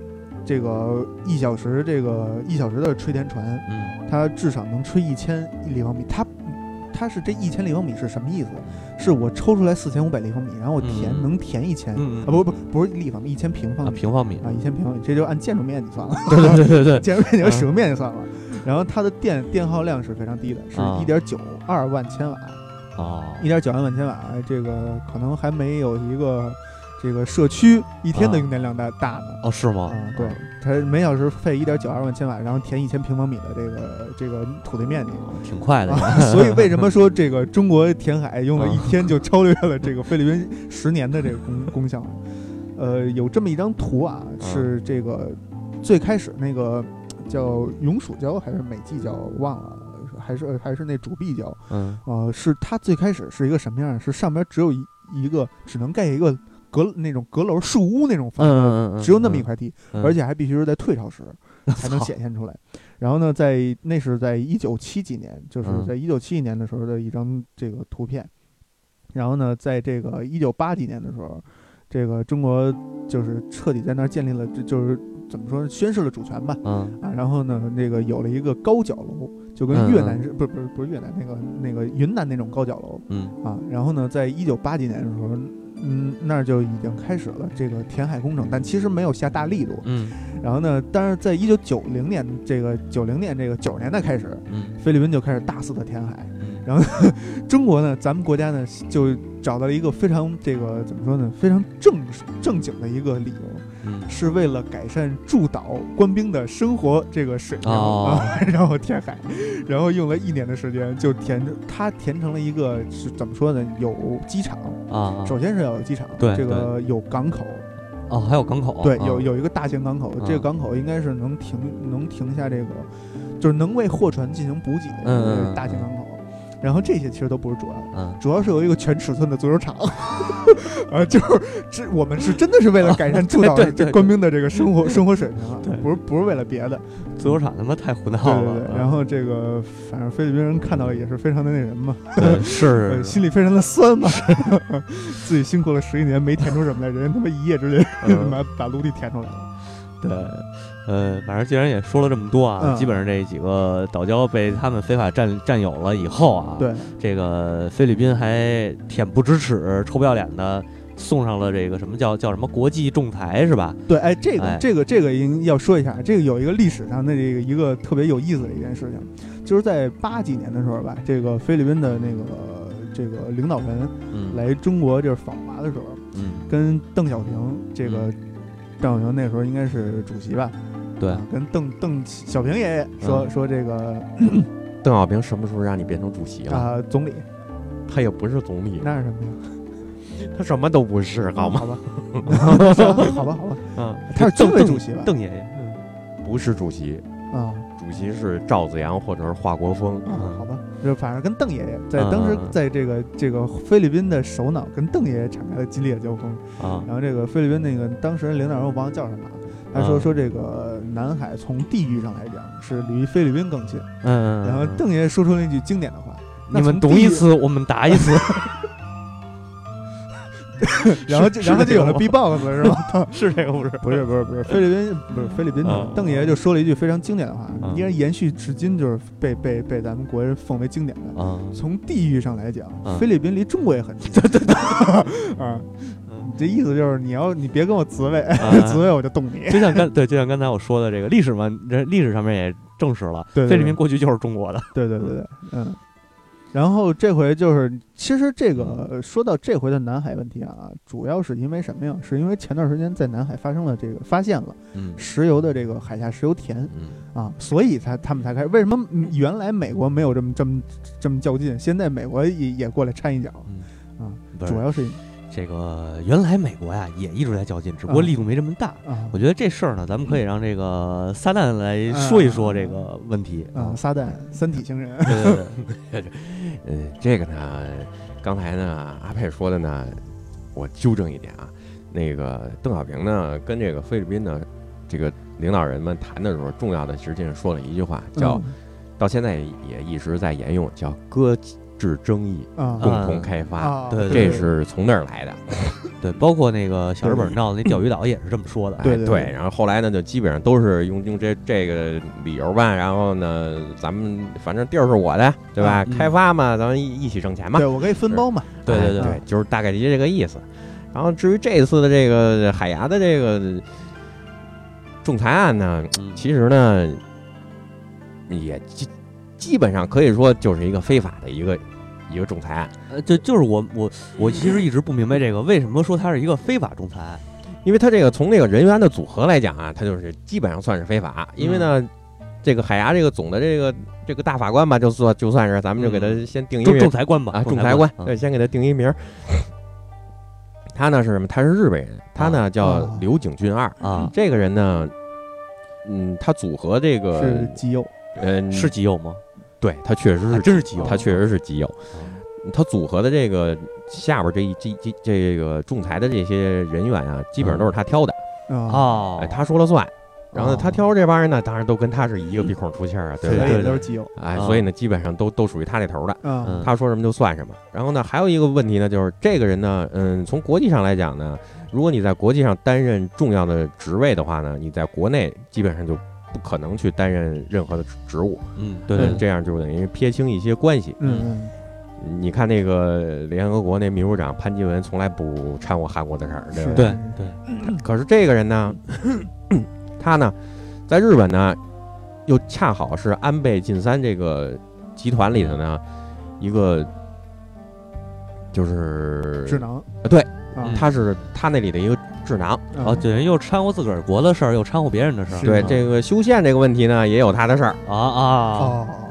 这个一小时这个一小时的吹填船，
嗯，
它至少能吹一千立方米。它它是这一千立方米是什么意思？是我抽出来四千五百立方米，然后我填能填一千啊不不不是立方米，一千平方米
平方米
啊一千平方米，这就按建筑面积算了。
对对对对，<laughs>
建筑面积和使用面积算了。然后它的电电耗量是非常低的，是一点九二万千瓦。
哦，
一点九二万千瓦，这个可能还没有一个这个社区一天的用电量大大呢。
哦，是吗？
啊，对，它每小时费一点九二万千瓦，然后填一千平方米的这个这个土地面积，
挺快的。
所以为什么 <laughs> 说这个中国填海用了一天就超越了这个菲律宾十年的这个功功效？呃，有这么一张图啊，是这个最开始那个叫永暑礁还是美济礁，忘了。还是还是那主壁礁，
嗯，
呃，是它最开始是一个什么样？是上边只有一一个，只能盖一个阁那种阁楼树屋那种房
子，
只有那么一块地，而且还必须是在退潮时才能显现出来。然后呢，在那是在一九七几年，就是在一九七几年的时候的一张这个图片。然后呢，在这个一九八几年的时候，这个中国就是彻底在那儿建立了，就是怎么说，宣示了主权吧。
嗯。
啊，然后呢，那个有了一个高脚楼。就跟越南是，不是不是不是越南那个那个云南那种高脚楼，
嗯。
啊，然后呢，在一九八几年的时候，嗯，那儿就已经开始了这个填海工程，但其实没有下大力度，
嗯，
然后呢，但是在一九九零年这个九零年这个九十年代开始，
嗯，
菲律宾就开始大肆的填海，然后 <laughs> 中国呢，咱们国家呢就找到了一个非常这个怎么说呢，非常正正经的一个理由。是为了改善驻岛官兵的生活这个水平啊，<laughs> 然后填海，然后用了一年的时间就填，它填成了一个是怎么说呢？有机场。
啊，
首先是要有机场，
对，
这个有港口，
哦，还有港口，
对，有有一个大型港口，这个港口应该是能停能停下这个，就是能为货船进行补给的一个大型港口。然后这些其实都不是主要，
嗯，
主要是有一个全尺寸的足球场，啊，<laughs> 就是这我们是真的是为了改善 <laughs> 驻岛官兵的这个生活 <laughs> 生活水平啊，
对，
不是不是为了别的，
足球场他妈太胡闹
了，对对对。然后这个反正菲律宾人看到也是非常的那什么，
是。
心里非常的酸嘛，自己辛苦了十一年没填出什么来，人家他妈一夜之间把把陆地填出来了，
对。呃，反正既然也说了这么多
啊，
基本上这几个岛礁被他们非法占占有了以后啊，
对。
这个菲律宾还恬不知耻、臭不要脸的送上了这个什么叫叫什么国际仲裁是吧？
对，哎，这个这个这个应要说一下，这个有一个历史上的这个一个特别有意思的一件事情，就是在八几年的时候吧，这个菲律宾的那个这个领导人来中国就是访华的时候，
嗯，
跟邓小平这个邓小平那时候应该是主席吧。
对，
跟邓邓小平爷爷说说这个，<coughs>
邓小平什么时候让你变成主席了？
啊，总理，
他也不是总理，
那是什么呀？<laughs>
他什么都不是，好吗？
好吧，<laughs> 好吧，好吧，
嗯，
他是军委主席吧？
邓爷爷，嗯
不是主席
啊，
主席是赵子阳或者是华国锋
啊，好吧，就反正跟邓爷爷在当时在这个这个菲律宾的首脑跟邓爷爷展开了激烈的交锋
啊，
然后这个菲律宾那个当时领导人我忘了叫什么。他说：“说这个南海从地域上来讲是离菲律宾更近。”
嗯，
然后邓爷爷说出了一句经典的话：“
你们读一次，我们答一次。<laughs> ”
然后就然后就有了 B-box 是
吧？<laughs> 是这个不是？
不是不是不是菲律宾不是菲律宾的邓爷爷就说了一句非常经典的话，依然延续至今，就是被被被咱们国人奉为经典的。从地域上来讲，菲律宾离中国也很近。
对对对
啊。<laughs> 这意思就是你要你别跟我自卫，<laughs> 自卫我就动你。
就像刚对，就像刚才我说的这个历史嘛，这历史上面也证实了，菲律宾过去就是中国的。
对对对对，嗯。然后这回就是，其实这个说到这回的南海问题啊，主要是因为什么呀？是因为前段时间在南海发生了这个发现了石油的这个海下石油田啊，所以才他们才开始。为什么原来美国没有这么这么这么较劲，现在美国也也过来掺一脚啊？主要是。
这个原来美国呀也一直在较劲，只不过力度没这么大。我觉得这事儿呢，咱们可以让这个撒旦来说一说这个问题
啊。撒旦，三体星人。
对对对，<laughs>
呃，这个呢，刚才呢，阿佩说的呢，我纠正一点啊。那个邓小平呢，跟这个菲律宾呢这个领导人们谈的时候，重要的实际上说了一句话，叫到现在也一直在沿用，叫割治争议，共同开发。
对，
这是从那儿来的。<laughs>
对，包括那个小日本闹的那钓鱼岛也是这么说的。
对
对。然后后来呢，就基本上都是用用这这个理由吧。然后呢，咱们反正地儿是我的，对吧？开发嘛，咱们一一起挣钱嘛。
对，我可以分包嘛。
对对
对，就是大概就这个意思。然后至于这次的这个海牙的这个仲裁案呢，其实呢，也基基本上可以说就是一个非法的一个。一个仲裁案，
呃，就就是我我我其实一直不明白这个为什么说它是一个非法仲裁，
因为它这个从这个人员的组合来讲啊，它就是基本上算是非法。因为呢，这个海牙这个总的这个这个大法官吧，就算就算是咱们就给他先定一
仲裁官吧
啊，仲裁官，对，先给他定一名。他呢是什么？他是日本人，他呢叫刘景俊二
啊。
这个人呢，嗯，他组合这个
是基友，
嗯，
是基友吗？
对他确实是
真是基友，
他确实是基友。他组合的这个下边这一这这这个仲裁的这些人员啊，基本上都是他挑的
哦，
哎，他说了算。然后呢，他挑这帮人呢，当然都跟他是一个鼻孔出气儿啊，对
对？都是基友，
哎，所以呢，基本上都都属于他那头的。他说什么就算什么。然后呢，还有一个问题呢，就是这个人呢，嗯，从国际上来讲呢，如果你在国际上担任重要的职位的话呢，你在国内基本上就。不可能去担任任何的职务，
嗯，对，
这样就等于撇清一些关系。
嗯
嗯，你看那个联合国那秘书长潘基文从来不掺和韩国的事儿，对吧？
对对。
可是这个人呢，<clears throat> 他呢，在日本呢，又恰好是安倍晋三这个集团里头呢一个，就是
智囊。
对，他是他那里的一个。智囊
哦，对，又掺和自个儿国的事儿，又掺和别人的事儿。
对这个修宪这个问题呢，也有他的事儿
啊啊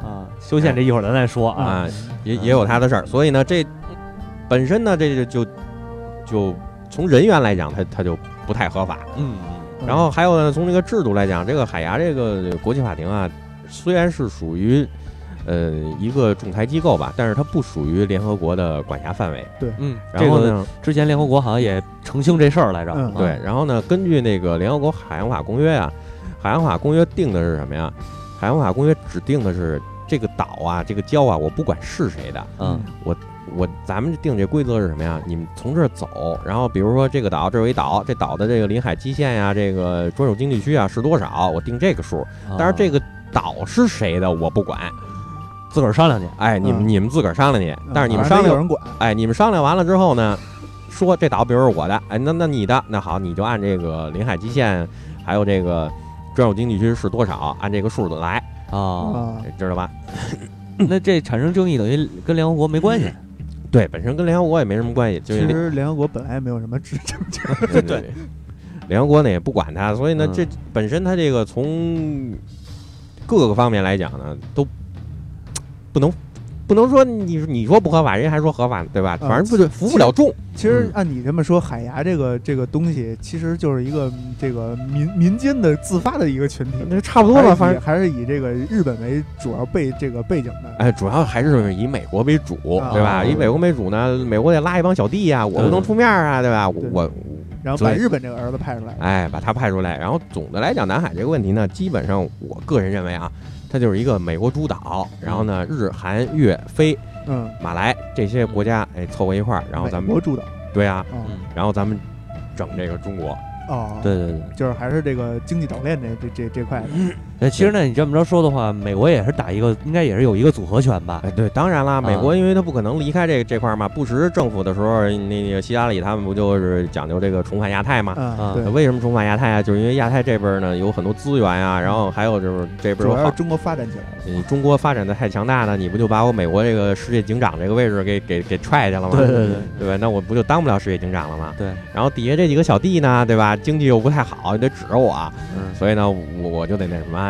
啊！修宪这一会儿咱再说
啊，也也有他的事儿。所以呢，这本身呢，这就就就从人员来讲，他他就不太合法。
嗯
嗯。然后还有呢，从这个制度来讲，这个海牙这个国际法庭啊，虽然是属于。呃，一个仲裁机构吧，但是它不属于联合国的管辖范围。
对，
嗯，
然后呢，
之前联合国好像也澄清这事儿来着。
对，然后呢，根据那个联合国海洋法公约啊，海洋法公约定的是什么呀？海洋法公约指定的是这个岛啊，这个礁啊，我不管是谁的，
嗯，
我我咱们定这规则是什么呀？你们从这儿走，然后比如说这个岛这有一岛，这岛的这个临海基线呀，这个专属经济区啊是多少？我定这个数，但是这个岛是谁的我不管。
自个儿商量去，
哎，你们你们自个儿商量去，但是你们商量，
有人管，
哎，你们商量完了之后呢，说这岛比如是我的，哎，那那你的，那好，你就按这个临海基线，还有这个专有经济区是多少，按这个数字来
啊，
知道吧？
那这产生争议等于跟联合国没关系，
对，本身跟联合国也没什么关系。其
实联合国本来也没有什么执政权，
对，联合国呢也不管它，所以呢，这本身它这个从各个方面来讲呢，都。不能，不能说你你说不合法，人还说合法，对吧？反正不就服不了众。
其实按你这么说，海牙这个这个东西，其实就是一个这个民民间的自发的一个群体，
那差不多吧。反正
还是以这个日本为主要背这个背景的。
哎，主要还是以美国为主，对吧？以美国为主呢，美国得拉一帮小弟呀，我不能出面啊，对吧？我
然后把日本这个儿子派出来，
哎，把他派出来。然后总的来讲，南海这个问题呢，基本上我个人认为啊。它就是一个美国主导，然后呢，日韩越非，
嗯，
马来这些国家，哎，凑合一块儿，然后咱们
美国主导，
对啊，然后咱们整这个中国。
哦，
对对对，
就是还是这个经济岛链这这这这块的。
哎，其实呢，你这么着说的话，美国也是打一个，应该也是有一个组合拳吧？
哎，对，当然啦，美国因为他不可能离开这这块嘛。布什政府的时候，那个希拉里他们不就是讲究这个重返亚太嘛？
啊，
对。为什么重返亚太啊？就是因为亚太这边呢有很多资源呀，然后还有就是这边主
要中国发展起来
了。中国发展的太强大了，你不就把我美国这个世界警长这个位置给给给踹去了吗？
对对对，
对吧？那我不就当不了世界警长了吗？
对。
然后底下这几个小弟呢，对吧？经济又不太好。好，你得指着我，所以呢，我我就得那什么，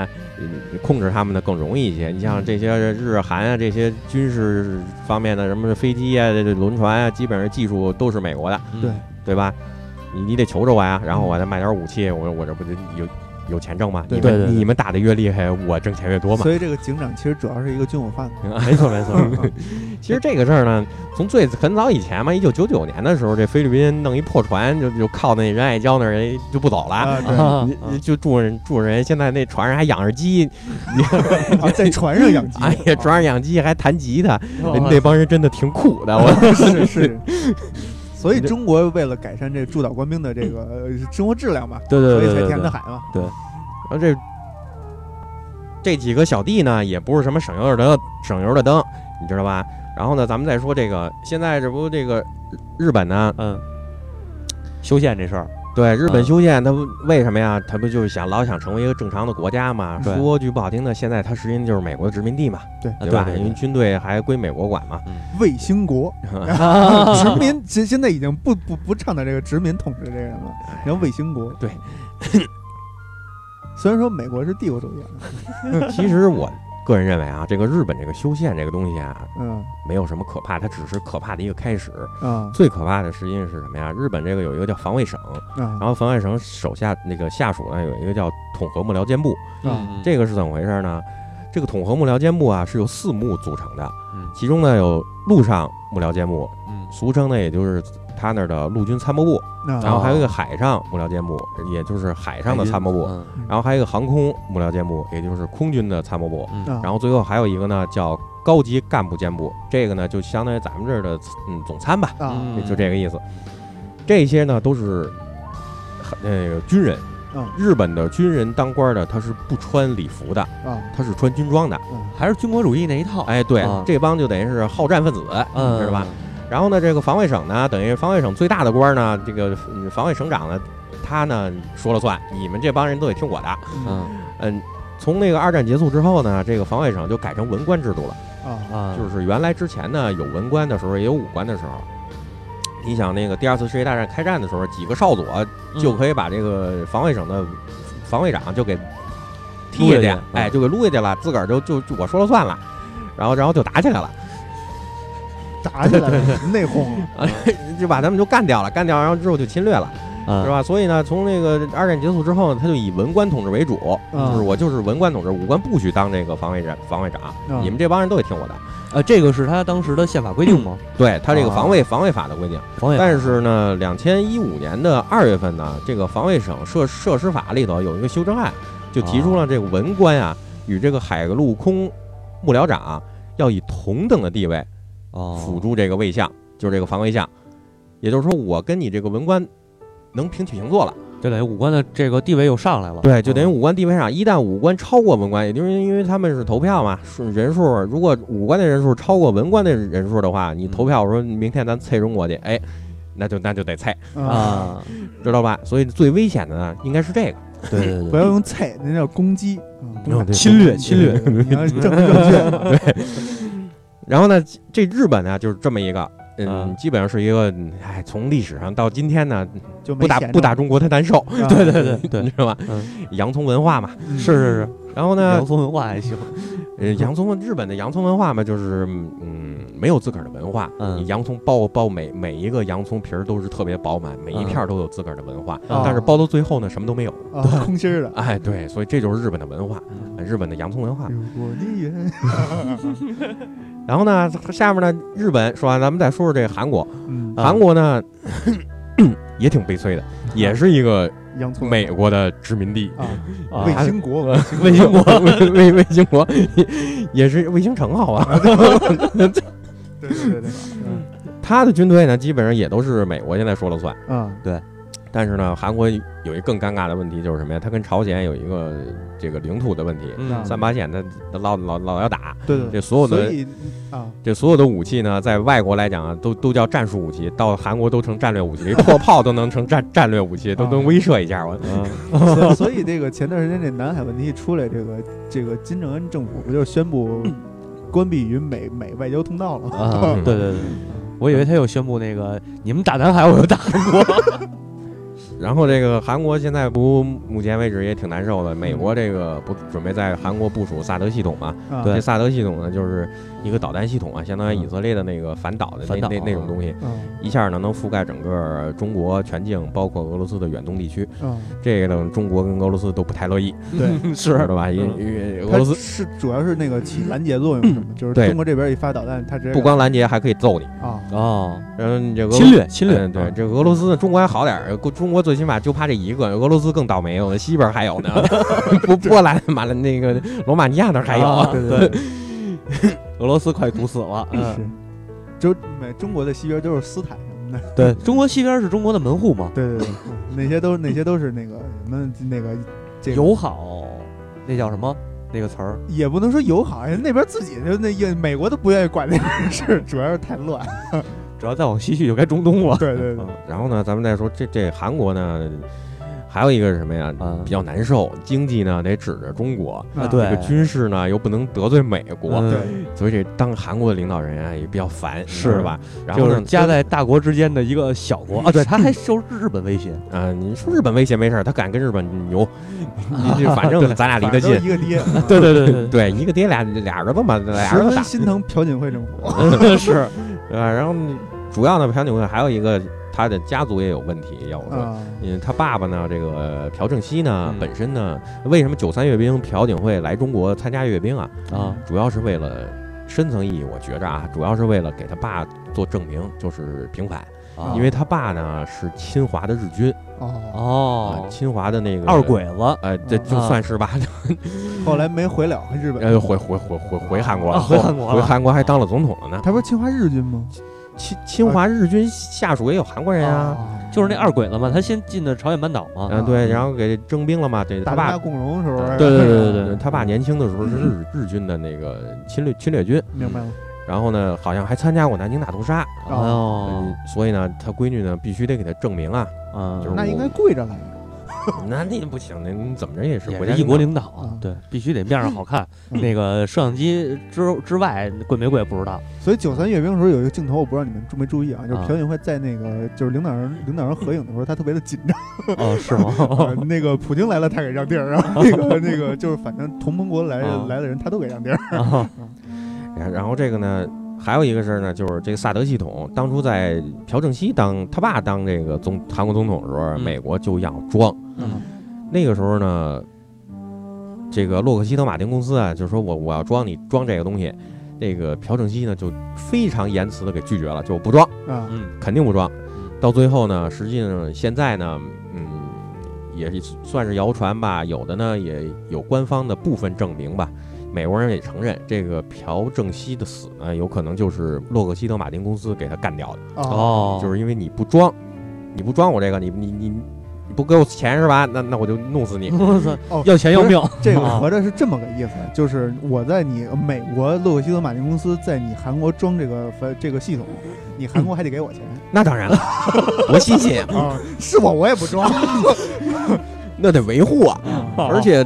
控制他们的更容易一些。你像这些日韩啊，这些军事方面的什么飞机啊、这轮船啊，基本上技术都是美国的，
对
对吧？你你得求着我呀，然后我再卖点武器，我我这不就有有钱挣嘛。
对对对，
你们打的越厉害，我挣钱越多嘛。
所以这个警长其实主要是一个军火贩子。<laughs>
没错没错。<laughs>
其实这个事儿呢，从最很早以前嘛，一九九九年的时候，这菲律宾弄一破船，就就靠那仁爱礁那儿就不走了，就住住人。现在那船上还养着鸡，<laughs>
在船上养鸡。
哎呀，船上养鸡还弹吉他，那帮人真的挺苦的。我
是是。所以中国为了改善这驻岛官兵的这个生活质量嘛，
对对
对，所以才填的海嘛。
对，
然后这这几个小弟呢，也不是什么省油的灯，省油的灯，你知道吧？然后呢，咱们再说这个，现在这不这个日本呢，
嗯，修宪这事儿。
对日本修宪，他不为什么呀？他不就是想老想成为一个正常的国家嘛？说句不好听的，现在他实际上就是美国的殖民地嘛？
对
对吧？因为军队还归美国管嘛。
卫星国，<laughs> 殖民现现在已经不不不倡导这个殖民统治这个了，然后卫星国。
对，<laughs>
虽然说美国是帝国主义，
其实我。个人认为啊，这个日本这个修宪这个东西啊，
嗯，
没有什么可怕，它只是可怕的一个开始。
嗯，
最可怕的实际上是什么呀？日本这个有一个叫防卫省，然后防卫省手下那个下属呢有一个叫统合幕僚监部。
嗯，
这个是怎么回事呢？这个统合幕僚监部啊是由四幕组成的，其中呢有陆上幕僚监部，
嗯，
俗称呢也就是他那儿的陆军参谋部。然后还有一个海上幕僚监部，也就是海上的参谋部，然后还有一个航空幕僚监部，也就是空军的参谋部，然后最后还有一个呢叫高级干部监部，这个呢就相当于咱们这儿的嗯总参吧，就这个意思。这些呢都是那个军人，日本的军人当官的他是不穿礼服的，他是穿军装的，
还是军国主义那一套。
哎，对，这帮就等于是好战分子，知道吧？然后呢，这个防卫省呢，等于防卫省最大的官呢，这个防卫省长呢，他呢说了算，你们这帮人都得听我的。
嗯
嗯，从那个二战结束之后呢，这个防卫省就改成文官制度了。
啊
啊，
就是原来之前呢有文官的时候，也有武官的时候。你想那个第二次世界大战开战的时候，几个少佐就可以把这个防卫省的防卫长就给踢下去，哎，就给撸下去了，自个儿就就我说了算了，然后然后就打起来了。
打起来了，<laughs> 内讧
啊，<laughs> 就把他们就干掉了，干掉，然后之后就侵略了，是吧？所以呢，从那个二战结束之后，他就以文官统治为主，就是我就是文官统治，武官不许当这个防卫长，防卫长，你们这帮人都得听我的。
呃，这个是他当时的宪法规定吗？
对他这个防卫防卫法的规定。
防卫。
但是呢，两千一五年的二月份呢，这个防卫省设设施法里头有一个修正案，就提出了这个文官啊与这个海陆空幕僚长要以同等的地位。辅助这个卫相，就是这个防卫相，也就是说，我跟你这个文官能平起平坐了，
就等于武官的这个地位又上来了。
对，就等于武官地位上，一旦武官超过文官，也就是因为他们是投票嘛，人数如果武官的人数超过文官的人数的话，你投票，我说明天咱蔡中国去，哎，那就那就得蔡
啊，
知道吧？所以最危险的呢，应该是这个，<laughs>
对对对，
不要用蔡，那叫攻击，
侵略侵略，
你要正正确，
对。<laughs> 然后呢，这日本呢就是这么一个，嗯，基本上是一个，哎，从历史上到今天呢，
就
不打不打中国他难受，<laughs>
对对对对，
你知道吧？洋葱文化嘛，
是是是。
然后呢，
洋葱文化还行，
呃，洋葱日本的洋葱文化嘛，就是嗯，没有自个儿的文化，
嗯，
洋葱包包每每一个洋葱皮儿都是特别饱满，每一片都有自个儿的文化，但是包到最后呢，什么都没有，
空心儿的，
哎，对，所以这就是日本的文化，日本的洋葱文化。<laughs> 然后呢，下面呢，日本说完，咱们再说说这个韩国。韩国呢，<coughs> 也挺悲催的，也是一个美国的殖民地。
啊，卫星国，
卫星国，卫 <laughs> 卫星国，<laughs> <laughs> 也是卫星城，好吧？
对对对对，
嗯，他的军队呢，基本上也都是美国现在说了算。
嗯，
对。
但是呢，韩国有一更尴尬的问题，就是什么呀？他跟朝鲜有一个这个领土的问题，三八线他他老老老要打。
对对。
这所有的
啊，
这所有的武器呢，在外国来讲啊，都都叫战术武器，到韩国都成战略武器，破炮都能成战战略武器，都能威慑一下我。
嗯。所以这个前段时间这南海问题一出来，这个这个金正恩政府不就宣布关闭与美美外交通道了？
啊，对对对，<laughs> 我以为他又宣布那个你们打南海，我就打韩国。<laughs>
然后这个韩国现在不目前为止也挺难受的，美国这个不准备在韩国部署萨德系统嘛？
对，
这萨德系统呢就是一个导弹系统啊，相当于以色列的那个反导的那那那种东西，一下呢能覆盖整个中国全境，包括俄罗斯的远东地区。这个呢，中国跟俄罗斯都不太乐意，
对，<laughs>
是
的吧？因为俄罗斯
是主要是那个起拦截作用，什么，就是中国这边一发导弹，它直接
不光拦截，还可以揍你
啊
啊！
然后这
侵略侵略，
对这俄罗斯中国还好点儿，中国最起码就怕这一个，俄罗斯更倒霉，我西边还有呢，<laughs> 波波兰、马了那个罗马尼亚那还有，
对对，<laughs> <laughs>
俄罗斯快堵死了，<laughs>
是，就美中国的西边都是斯坦什么的，
对中国西边是中国的门户嘛，
对对对，那些都那些都是那个什么那个
友好，那叫什么？那个词儿，
也不能说友好，那边自己就那也美国都不愿意管那个事，<laughs> 主要是太乱。
主要再往西去就该中东了。
对对对。
然后呢，咱们再说这这韩国呢，还有一个是什么呀？比较难受，经济呢得指着中国，
对，
军事呢又不能得罪美国，
对，
所以这当韩国的领导人啊也比较烦，
是。
吧？然后
就是夹在大国之间的一个小国啊，对，他还 <laughs> 受日本威胁。
啊。你说日本威胁没事他敢跟日本牛，你 <laughs> 反正咱俩离得近，
一个爹，<laughs>
对对对
对，一个爹俩俩儿子嘛，俩儿子
心疼朴槿惠政府，
是。
对吧？然后主要呢，朴槿惠还有一个，他的家族也有问题。要我说，因为他爸爸呢，这个朴正熙呢，本身呢，为什么九三阅兵朴槿惠来中国参加阅兵啊？
啊，
主要是为了深层意义，我觉着啊，主要是为了给他爸做证明，就是平反。因为他爸呢是侵华的日军。
哦
哦，
侵华的那个
二鬼子，
呃，这就算是吧。<laughs>
后来没回了日本，
呃，回回回回回韩国了，
回韩国，
回韩国还当了总统了呢。
他不是侵华日军吗？
侵侵华日军下属也有韩国人啊，
就是那二鬼子嘛，他先进的朝鲜半岛嘛，
嗯，对，然后给征兵了嘛，对，他爸
共荣时候，
对对对对对，<laughs>
他爸年轻的时候是日日军的那个侵略侵略军，
明白了。
然后呢，好像还参加过南京大屠杀，
哦，
所以呢，他闺女呢必须得给他证明啊，
啊，
那应该跪着来。<laughs>
那那不行，那你怎么着也是国家
一国领导啊，对，必须得面上好看。那个摄像机之之外贵没贵不知道。
所以九三阅兵的时候有一个镜头，我不知道你们注没注意啊，就是朴槿惠在那个就是领导人领导人合影的时候，他特别的紧张。
哦，是吗？<laughs>
那个普京来了，他给让地儿，然后 <laughs> 那个那个就是反正同盟国来来的人，他都给让地儿。
然后这个呢？还有一个事儿呢，就是这个萨德系统，当初在朴正熙当他爸当这个总韩国总统的时候，美国就要装。
嗯，
那个时候呢，这个洛克希德马丁公司啊，就是说我我要装你装这个东西，那个朴正熙呢就非常严词的给拒绝了，就不装。
嗯，
肯定不装。到最后呢，实际上现在呢，嗯，也算是谣传吧，有的呢也有官方的部分证明吧。美国人也承认，这个朴正熙的死呢，有可能就是洛克希德马丁公司给他干掉的。
哦，
就是因为你不装，你不装我这个，你你你你不给我钱是吧？那那我就弄死你！<laughs>
我操，要钱要命！
这个合着是这么个意思，就是我在你美国洛克希德马丁公司在你韩国装这个这个系统，你韩国还得给我钱。
那当然了，<laughs> 我新鲜
啊！是我我也不装，<laughs>
那得维护啊，而且。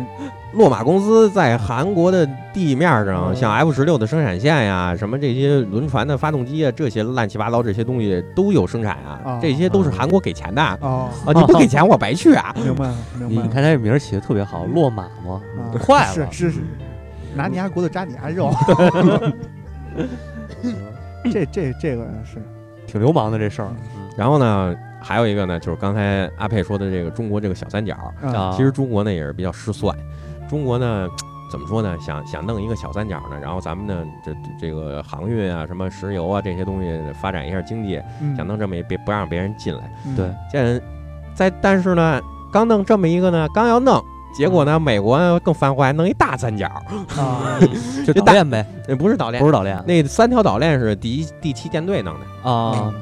洛马公司在韩国的地面上，像 F 十六的生产线呀，什么这些轮船的发动机啊，这些乱七八糟这些东西都有生产啊，这些都是韩国给钱的啊，啊，你不给钱我白去啊。
明白了，明白了。
你看他这名起的特别好，洛马吗，快
了，是是是，拿你家骨头扎你家肉。<laughs> 这这这个是
挺流氓的这事儿。
然后呢，还有一个呢，就是刚才阿佩说的这个中国这个小三角，其实中国呢也是比较失算。中国呢，<tsk> 怎么说呢？想想弄一个小三角呢，然后咱们呢，这这个航运啊，什么石油啊这些东西发展一下经济，想弄这么一别不让别人进来。
对，
现在但是呢，刚弄这么一个呢，刚要弄，结果呢，美国更犯坏，弄一大三角
啊，<laughs> 就岛链呗？
那不是岛链，
不是岛链，
那三条岛链是第一第七舰队弄的
啊，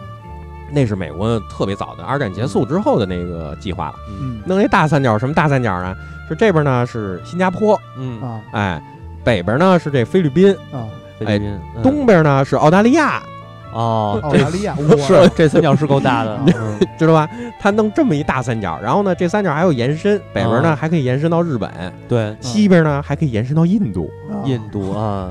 那是美国特别早的，二战结束之后的那个计划了。
嗯，
弄一大三角，什么大三角啊？就这边呢是新加坡，
嗯。
啊，
哎，北边呢是这菲律宾
啊，
哎，东边呢是澳大利亚，
哦，
澳大利亚 <laughs>
是这三角是够大的，<laughs>
知道吧？他弄这么一大三角，然后呢，这三角还有延伸，北边呢还可以延伸到日本，
对，
西边呢还可以延伸到印度，
印度啊，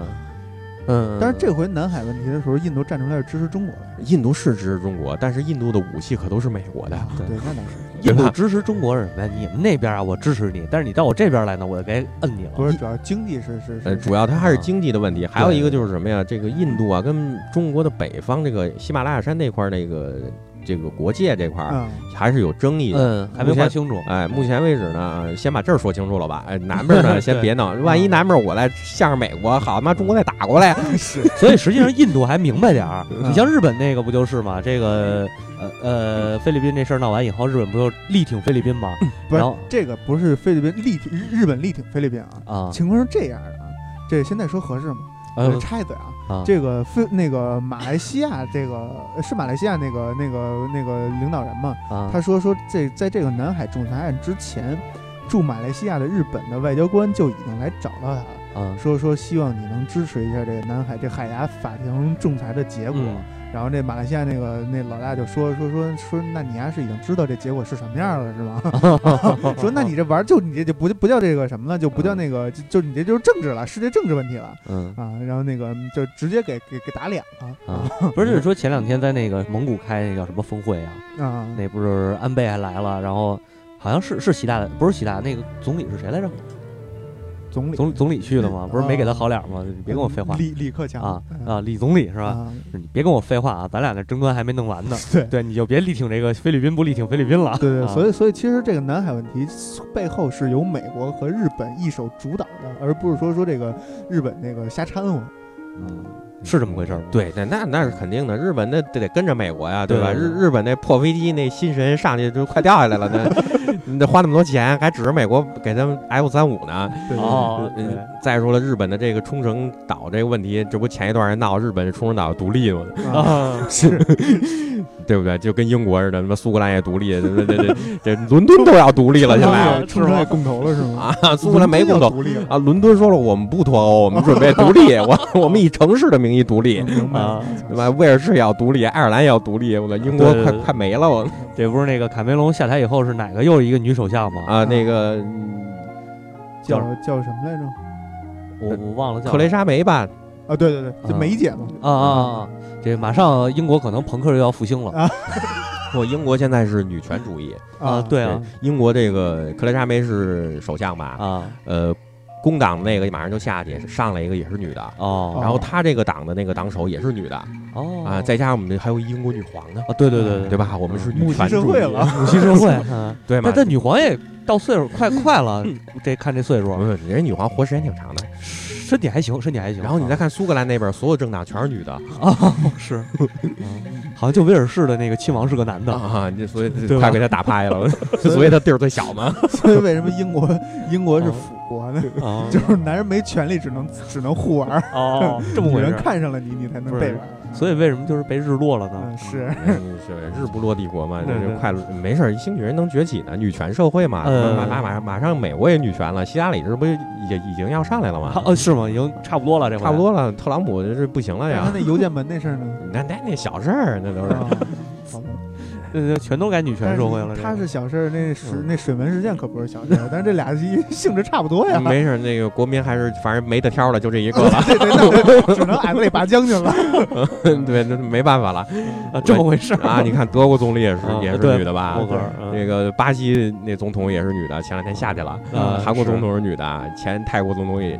嗯，
但是这回南海问题的时候，印度站出来是支持中国的，
印度是支持中国，但是印度的武器可都是美国的，
对，那倒是。
印度支持中国是什么呀？你们那边啊，我支持你，但是你到我这边来呢，我就该摁你了。
不是，主要经济是是
呃，主要它还是经济的问题。还有一个就是什么呀？这个印度啊，跟中国的北方这个喜马拉雅山那块那个。这个国界这块儿还是有争议的，
嗯，还没
说
清楚。
哎，目前为止呢，先把这儿说清楚了吧。哎，<laughs> 南边呢，先别闹，万一南边我再向着美国，好他妈中国再打过来。
是，<laughs>
所以实际上印度还明白点儿。你像日本那个不就是吗？这个呃呃，菲律宾这事儿闹完以后，日本不就力挺菲律宾吗？
不是，这个不是菲律宾力挺日本力挺菲律宾啊。啊，情况是这样的啊，这现在说合适吗？插一嘴啊，这个菲那个马来西亚，这个 <laughs> 是马来西亚那个那个那个领导人嘛？他说说这在这个南海仲裁案之前，驻马来西亚的日本的外交官就已经来找到他了，说说希望你能支持一下这个南海这海牙法庭仲裁的结果。然后那马来西亚那个那老大就说说说说，那你还是已经知道这结果是什么样了是吗？<laughs> 说那你这玩就你这就不不叫这个什么了，就不叫那个就就你这就是政治了，世界政治问题了。嗯啊，然后那个就直接给给给打脸了啊！
不是说前两天在那个蒙古开那叫什么峰会啊？啊，那不是安倍还来了，然后好像是是习大，不是习大，那个总理是谁来着？
总理
总总理去的吗？不是没给他好脸吗？你别跟我废话。
李李克强
啊啊，李总理是吧？你别跟我废话啊！咱俩那争端还没弄完呢。<laughs>
对
对，你就别力挺这个菲律宾，不力挺菲律宾了。
对对，所以所以其实这个南海问题背后是由美国和日本一手主导的，而不是说说这个日本那个瞎掺和。
嗯。是这么回事儿，
对，那那那是肯定的。日本那得得跟着美国呀，对吧？日日本那破飞机那心神上去就快掉下来了，那你得花那么多钱，还指着美国给他们 F 三五呢。
哦，
再说了，日本的这个冲绳岛这个问题，这不前一段人闹日本冲绳岛独立吗？啊，
是。<laughs>
对不对？就跟英国似的，什么苏格兰也独立，这这这这伦敦都要独立了，<laughs> 现在
冲绳也公投了是吗？
啊，苏格兰没公投啊，伦敦说了，我们不脱欧，我们准备独立，我 <laughs> 我们以城市的名义独立啊，对吧？威尔士也要独立，爱尔兰也要独立，我英国快快没了，我
这不是那个卡梅隆下台以后是哪个又一个女首相吗？
啊，那个
叫叫什么来着？
我我忘了叫
特雷莎梅吧？
啊，对对对，就梅姐嘛。
啊啊啊！这马上英国可能朋克又要复兴了啊！<laughs>
不，英国现在是女权主义
啊，对啊，
英国这个克莱莎梅是首相吧？
啊，
呃，工党那个马上就下去，上来一个也是女的
哦，
然后他这个党的那个党首也是女的
哦
啊，再加上我们还有英国女皇呢
啊，对对对
对吧？我们是女权
社会了，
母系社会，<laughs>
对嘛？
但女皇也到岁数快快了，<laughs> 这看这岁数，
人家女皇活时间挺长的。
身体还行，身体还行。
然后你再看苏格兰那边，所有政党全是女的
啊，是，<laughs> 好像就威尔士的那个亲王是个男的
啊，所以快给他打趴下了，<laughs> 所以他地儿最小嘛。
所以为什么英国英国是腐国呢？就是男人没权利，只能只能互玩
哦，这么回
事。<laughs> 人看上了你，你才能被玩。
所以为什么就是被日落了呢？
是
是日不落帝国嘛，就是快没事，兴许人能崛起呢，女权社会嘛，马马马上马上美国也女权了，希拉里这不也已经要上来了吗？
哦，是吗？已经差不多了，这
差不多了，特朗普这不行了呀。
那邮件门那事儿呢？
那那那小事儿，那都是。
那全都改女权社会了。
他是小事儿，那水那水门事件可不是小事儿，<laughs> 但是这俩性质差不多呀。
没事，那个国民还是反正没得挑了，就这一个了。<laughs>
对对，只能矮子里拔将军了。
对，那 <laughs> 没办法了，
这么回事
啊？你看德国总理也是也是女的吧？那个巴西那总统也是女的，前两天下去了。韩国总统是女的，前泰国总统也。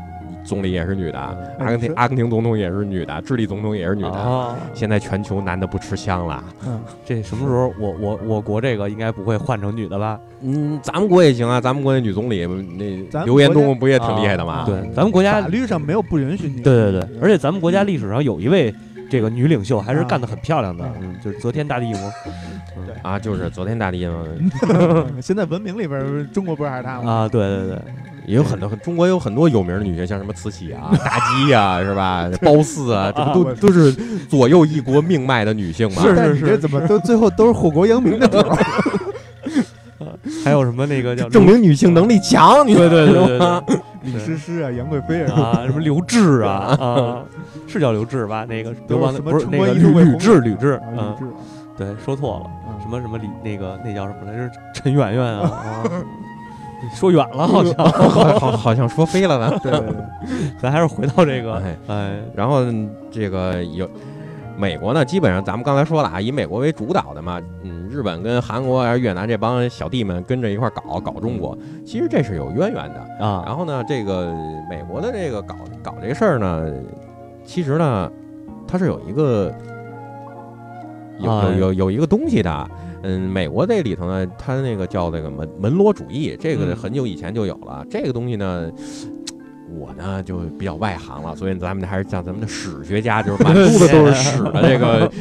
总理也是女的，阿根廷阿根廷总统也是女的，智利总统也是女的。现在全球男的不吃香了。
嗯，这什么时候我我我国这个应该不会换成女的吧？
嗯，咱们国也行啊，咱们国那女总理那刘延东不也挺厉害的吗？
对，咱们国家
法律上没有不允许女。
对对对，而且咱们国家历史上有一位这个女领袖还是干得很漂亮的，嗯，就是则天大帝嘛。
对
啊，就是则天大帝嘛。<laughs>
现在文明里边，中国不是还是她吗？
啊，对对对。
也有很多，中国有很多有名的女性，像什么慈禧啊、<laughs> 妲己啊，是吧？褒姒啊，这不都 <laughs> 都是左右一国命脉的女性吗？
是是是，怎么都最后都是祸国殃民的头？<laughs>
还有什么那个叫
证明女性能力强？
对对对对，
李师师啊，杨贵妃
啊，什么刘志啊啊，是叫刘志吧？那个
刘
邦不是那个吕吕雉吕雉，嗯，对，说错了，什么什么李那个那叫什么来着？陈圆圆啊。说远了，好像。
好好像说飞了呢。<laughs>
对，
咱还是回到这个，
哎，然后这个有美国呢，基本上咱们刚才说了啊，以美国为主导的嘛，嗯，日本跟韩国还是越南这帮小弟们跟着一块搞搞中国，其实这是有渊源的。啊。然后呢，这个美国的这个搞搞这事儿呢，其实呢，它是有一个有有有有一个东西的，嗯，美国这里头呢，它那个叫那个门门罗主义，这个很久以前就有了，这个东西呢。我呢就比较外行了，所以咱们还是像咱们的史学家，就是满 <laughs> 肚子都是屎的这个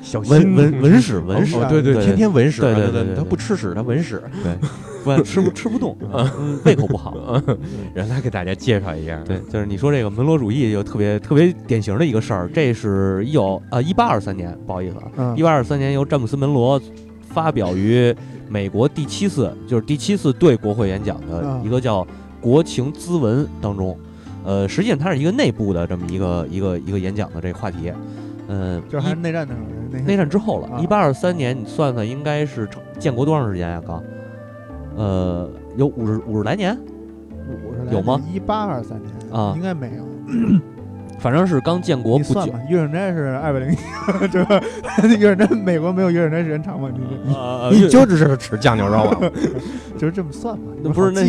小
文文文史文史，
对对，天天文史，
对对对，
他不吃屎，他文史，
对，<laughs> 不吃不吃不动，<laughs> 胃口不好，
让他给大家介绍一下。
对，就是你说这个门罗主义就特别特别典型的一个事儿，这是一九呃一八二三年，不好意思啊，一八二三年由詹姆斯门罗发表于美国第七次就是第七次对国会演讲的一个叫。国情咨文当中，呃，实际上它是一个内部的这么一个一个一个演讲的这个话题，嗯，
就是还是内战的时候，
内战之后了，一八二三年，你算算应该是建国多长时间呀？刚，呃，有五十五十来年，
五十来
有吗？
一八二三年啊，应该没有。
反正是刚建国不久，
月润斋是二百零，<laughs> 这 <laughs> 个月润斋美国没有月润斋时间长吗？
你你就只是吃酱牛肉，<laughs>
就是这么算嘛？
那不是那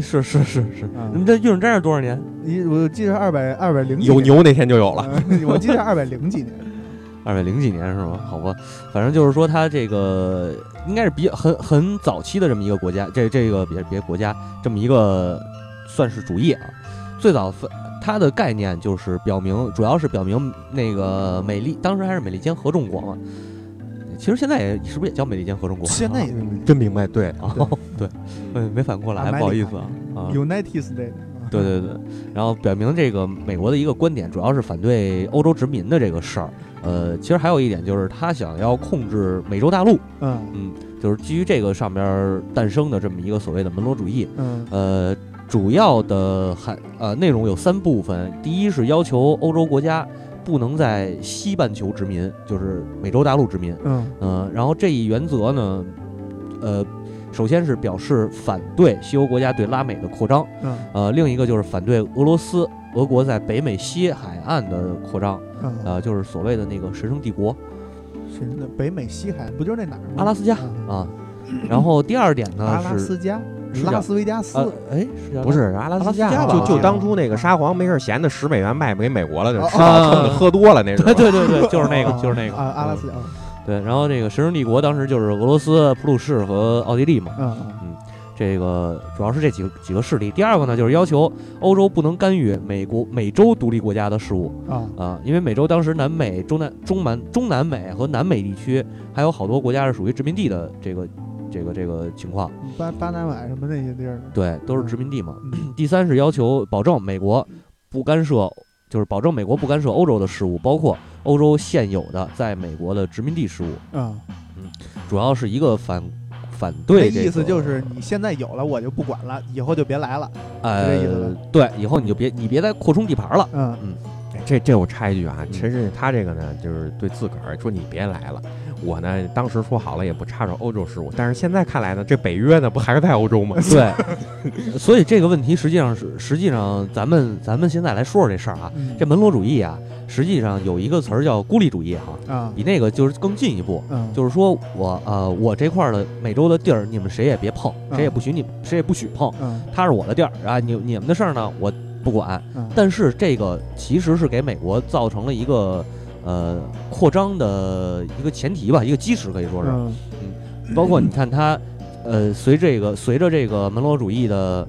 是是是是，你这月润斋是多少年？
你我记得二百二百零
有牛那天就有了，
我记得二百零几年，
二百零几年是吗？好吧，反正就是说它这个应该是比较很很早期的这么一个国家，这这个别别国家这么一个算是主义啊，最早分。它的概念就是表明，主要是表明那个美利，当时还是美利坚合众国嘛。其实现在也是不是也叫美利坚合众国？
现在也
真明白，<laughs> 对啊，
对，没没反应过来，不好意思
啊。United States。
对对对，然后表明这个美国的一个观点，主要是反对欧洲殖民的这个事儿。呃，其实还有一点就是他想要控制美洲大陆。嗯嗯，就是基于这个上边诞生的这么一个所谓的门罗主义。嗯呃。主要的含呃内容有三部分，第一是要求欧洲国家不能在西半球殖民，就是美洲大陆殖民。嗯嗯，然后这一原则呢，呃，首先是表示反对西欧国家对拉美的扩张。嗯，呃，另一个就是反对俄罗斯俄国在北美西海岸的扩张。嗯，呃，就是所谓的那个神圣帝国。
神圣的北美西海岸不就是那哪儿吗？
阿拉斯加啊。然后第二点呢是。
阿拉斯加。拉斯维加斯，
哎，
不是阿拉
斯
加，就就当初那个沙皇没事闲的十美元卖给美国了，就吃饱撑的喝多了那种。
对对对对，就是那个，就是那个
啊，阿拉斯加。
对，然后这个神圣帝国当时就是俄罗斯、普鲁士和奥地利嘛。嗯嗯，这个主要是这几个几个势力。第二个呢，就是要求欧洲不能干预美国美洲独立国家的事务啊啊，因为美洲当时南美、中南、中南、中南美和南美地区还有好多国家是属于殖民地的这个。这个这个情况，
巴巴拿马什么那些地儿，
对，都是殖民地嘛。第三是要求保证美国不干涉，就是保证美国不干涉欧洲的事务，包括欧洲现有的在美国的殖民地事务。嗯嗯，主要是一个反反对这，
意思就是你现在有了，我就不管了，以后就别来了。
呃，
这意思
对，以后你就别你别再扩充地盘了。嗯嗯，
这这我插一句啊，陈是他这个呢，就是对自个儿说你别来了。我呢，当时说好了也不插手欧洲事务，但是现在看来呢，这北约呢不还是在欧洲吗？
对，<laughs> 所以这个问题实际上是，实际上咱们咱们现在来说说这事儿啊，这门罗主义啊，实际上有一个词儿叫孤立主义哈，啊，比那个就是更进一步，就是说我呃我这块的美洲的地儿，你们谁也别碰，谁也不许你谁也不许碰，它是我的地儿啊，你你们的事儿呢我不管，但是这个其实是给美国造成了一个。呃，扩张的一个前提吧，一个基石可以说是，嗯，包括你看它，呃，随这个随着这个门罗主义的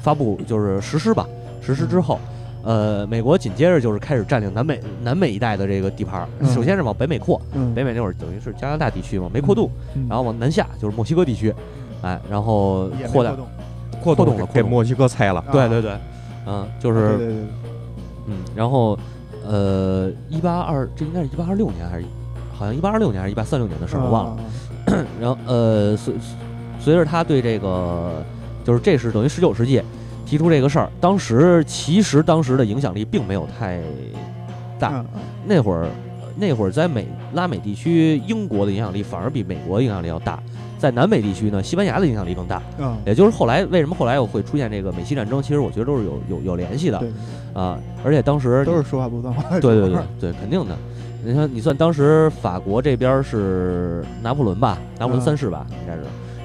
发布，就是实施吧，实施之后，呃，美国紧接着就是开始占领南美南美一带的这个地盘，首先是往北美扩，北美那会儿等于是加拿大地区嘛，没扩动，然后往南下就是墨西哥地区，哎，然后扩大
扩
动。了，
给墨西哥拆了，
对对对，嗯，就是，嗯，然后。呃，一八二，这应该是一八二六年还是，好像一八二六年还是一八三六年的事儿，我忘了。<clears throat> 然后呃，随随着他对这个，就是这是等于十九世纪提出这个事儿，当时其实当时的影响力并没有太大。那会儿那会儿在美拉美地区，英国的影响力反而比美国影响力要大。在南美地区呢，西班牙的影响力更大。嗯，也就是后来为什么后来又会出现这个美西战争？其实我觉得都是有有有联系的。啊，而且当时
都是说话不算话。
对对对对，肯定的。你看，你算当时法国这边是拿破仑吧，拿破仑三世吧，应该是。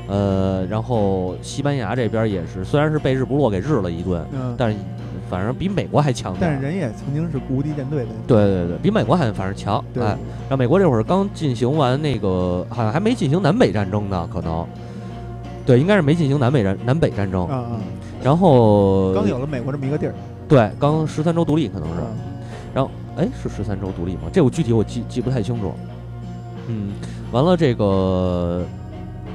呃，然后西班牙这边也是，虽然是被日不落给日了一顿，但是反正比美国还强。
但是人也曾经是无敌舰队的。
对对对，比美国还反正强。
对。
然后美国这会儿刚进行完那个，好像还没进行南北战争呢，可能。对，应该是没进行南北战南北战争。
啊啊。
然后。
刚有了美国这么一个地儿。
对，刚十三州独立可能是。然后，哎，是十三州独立吗？这我具体我记记不太清楚。嗯，完了这个。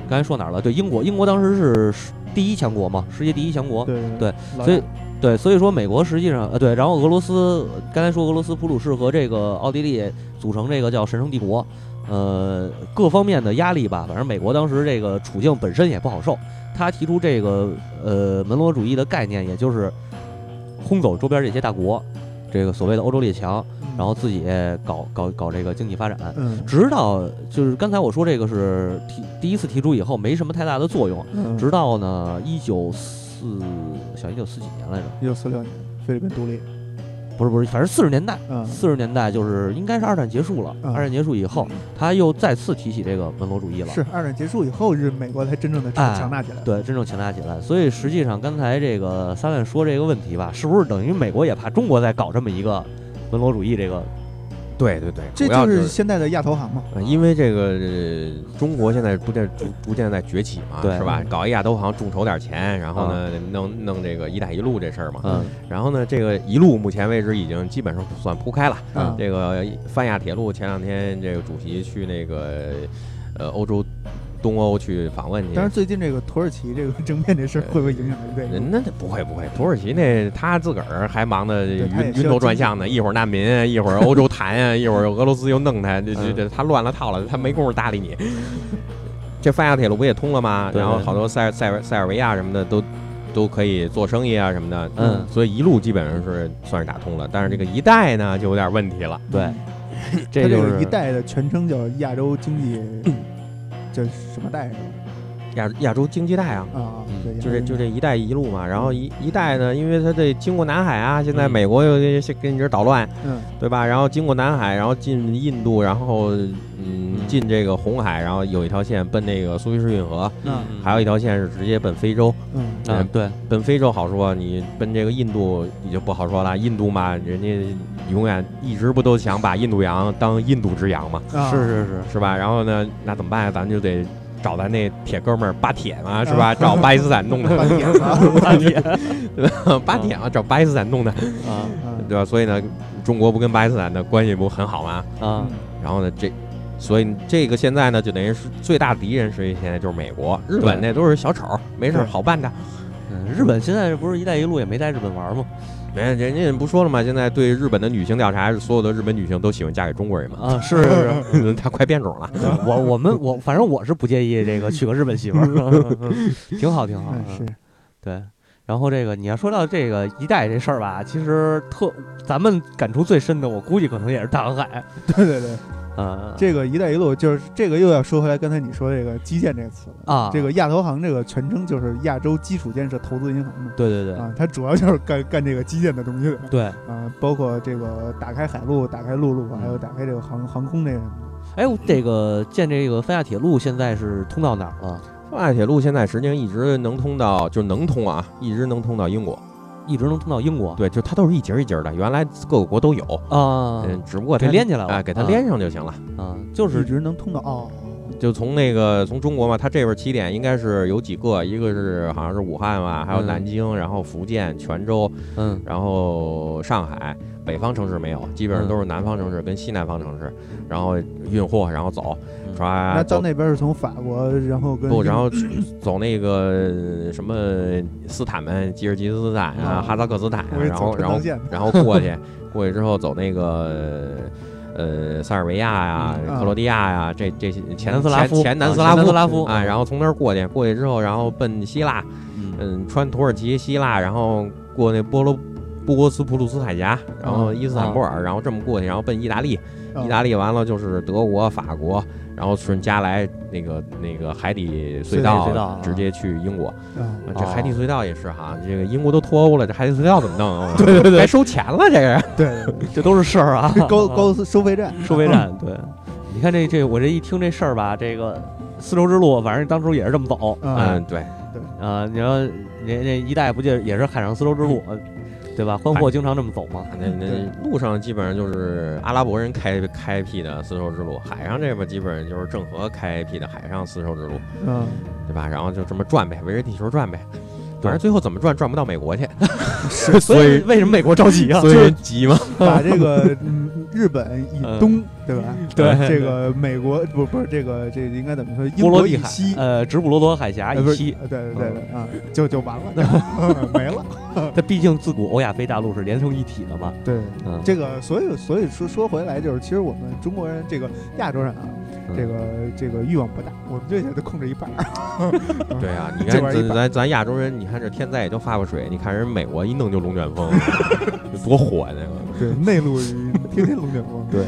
刚才说哪儿了？对，英国，英国当时是第一强国嘛，世界第一强国。
对
对，所以对，所以说美国实际上呃对，然后俄罗斯刚才说俄罗斯普鲁士和这个奥地利组成这个叫神圣帝国，呃，各方面的压力吧，反正美国当时这个处境本身也不好受。他提出这个呃门罗主义的概念，也就是轰走周边这些大国，这个所谓的欧洲列强。然后自己搞搞搞这个经济发展，直到就是刚才我说这个是提第一次提出以后没什么太大的作用，直到呢一九四小一九四几年来着，
一九四六年菲律宾独立。
不是不是，反正四十年代，四十年代就是应该是二战结束了。二战结束以后，他又再次提起这个门罗主义了。
是二战结束以后，日美国才真正的强大起来。
对，真正强大起来。所以实际上刚才这个三万说这个问题吧，是不是等于美国也怕中国在搞这么一个？门罗主义这个，
对对对，
这就是现在的亚投行嘛。
因为这个中国现在逐渐逐逐渐在崛起嘛，是吧？搞一亚投行，众筹点钱，然后呢，弄弄这个“一带一路”这事儿嘛。嗯。然后呢，这个一路目前为止已经基本上算铺开了。嗯。这个泛亚铁路前两天这个主席去那个呃欧洲。东欧去访问去，
但是最近这个土耳其这个政变这事儿会不会影响这个？
那不会不会，土耳其那他自个儿还忙得晕晕头转向呢，一会儿难民，一会儿欧洲谈啊，一会儿俄罗斯又弄他，这这这他乱了套了，他没工夫搭理你。这泛亚铁路不也通了吗？然后好多塞塞尔塞尔维亚什么的都都可以做生意啊什么的，嗯，所以一路基本上是算是打通了。但是这个一带呢就有点问题了，
对，
这
就是
一带的全称叫亚洲经济。<clears throat> 这什么带是吧？
亚亚洲经济带啊，
啊，
就这就这一带一路嘛。然后一一带呢，因为它这经过南海啊，现在美国又跟你这捣乱，嗯，对吧？然后经过南海，然后进印度，然后嗯进这个红海，然后有一条线奔那个苏伊士运河，嗯，还有一条线是直接奔非洲，
嗯，嗯，对，
奔非洲好说，你奔这个印度你就不好说了。印度嘛，人家永远一直不都想把印度洋当印度之洋嘛？
是是是，
是吧？然后呢，那怎么办？咱就得。找咱那铁哥们儿巴铁嘛，是吧？<laughs> 找巴基斯坦弄的
巴铁，
巴铁，对吧？巴铁嘛，找巴基斯坦弄的啊，对吧？所以呢，中国不跟巴基斯坦的关系不很好吗？啊，然后呢，这，所以这个现在呢，就等于是最大敌人，实际现在就是美国、日本，那都是小丑，没事好办的。
嗯，日本现在不是“一带一路”也没在日本玩吗？
没，人家不说了吗？现在对日本的女性调查，所有的日本女性都喜欢嫁给中国人嘛？
啊，是是
是，<laughs> 他快变种了。
我我们我反正我是不介意这个娶个日本媳妇儿，<laughs> 挺好挺好。
是，
对。然后这个你要说到这个一代这事儿吧，其实特咱们感触最深的，我估计可能也是大航海。
对对对。<laughs>
啊，
这个“一带一路”就是这个又要说回来，刚才你说这个基建这个词了
啊，
这个亚投行这个全称就是亚洲基础建设投资银行嘛。
对对对，
啊，它主要就是干干这个基建的东西的。
对，
啊，包括这个打开海路、打开陆路，还有打开这个航航空这个。
哎，这个建这个泛亚铁路现在是通到哪儿了？
泛亚铁路现在实际上一直能通到，就能通啊，一直能通到英国。
一直能通到英国，
对，就它都是一节一节的，原来各个国都有。
啊，
嗯，只不过
给连起来了，
哎，给它连上就行了。
啊，就是
一直能通到哦，
就从那个从中国嘛，它这边起点应该是有几个，一个是好像是武汉吧，还有南京，然后福建泉州，
嗯，
然后上海，北方城市没有，基本上都是南方城市跟西南方城市，然后运货，然后走。
那到那边是从法国，然后跟
不，然后走那个 <coughs> 什么斯坦们，吉尔吉斯斯坦啊，哈萨克斯坦，然后然后然后过去，<laughs> 过去之后走那个呃塞尔维亚呀、克罗地亚呀，这这些前
南斯拉夫。
前南斯拉夫啊，然后从那儿过去，过去之后，然后奔希腊，嗯，穿土耳其、希腊，然后过那波罗波罗斯普鲁斯海峡，然后伊斯坦布尔，然后这么过去，然后奔意大利。意大利完了就是德国、法国，然后顺加来那个那个海底隧道，直接去英国。这海底隧道也是哈，这个英国都脱欧了，这海底隧道怎么弄？<laughs>
对对对，
该收钱了，这个。
对，<laughs>
这都是事儿啊，<laughs>
高高收费站，
收费站。对，你看这这我这一听这事儿吧，这个丝绸之路，反正当初也是这么走。
嗯，对
对
啊，你说那那一代不就也是海上丝绸之路？对吧？换货经常这么走嘛。
那那路上基本上就是阿拉伯人开开辟的丝绸之路，海上这边基本上就是郑和开辟的海上丝绸之路。
嗯，
对吧？然后就这么转呗，围着地球转呗。反正最后怎么转，转不到美国去。
是，<laughs>
所以为什么美国着急啊？
所以急吗？
把这个日本以东。对吧？<laughs>
对，
这个美国不不是这个这应该怎么说？波罗的海，
呃，直布罗陀海峡以西，
对对对对啊，就就完了，<laughs> 没了。
它毕竟自古欧亚非大陆是连成一体的嘛。
对，这个所以所以说说回来就是，其实我们中国人这个亚洲人啊，这个这个欲望不大，我们这些都控制一半。<laughs>
对啊，你 <laughs> 看咱咱咱亚洲人，你看这天灾也就发发水，你看人美国一弄就龙卷风，<laughs> 多火那个。
对，内陆天天龙卷风。
对。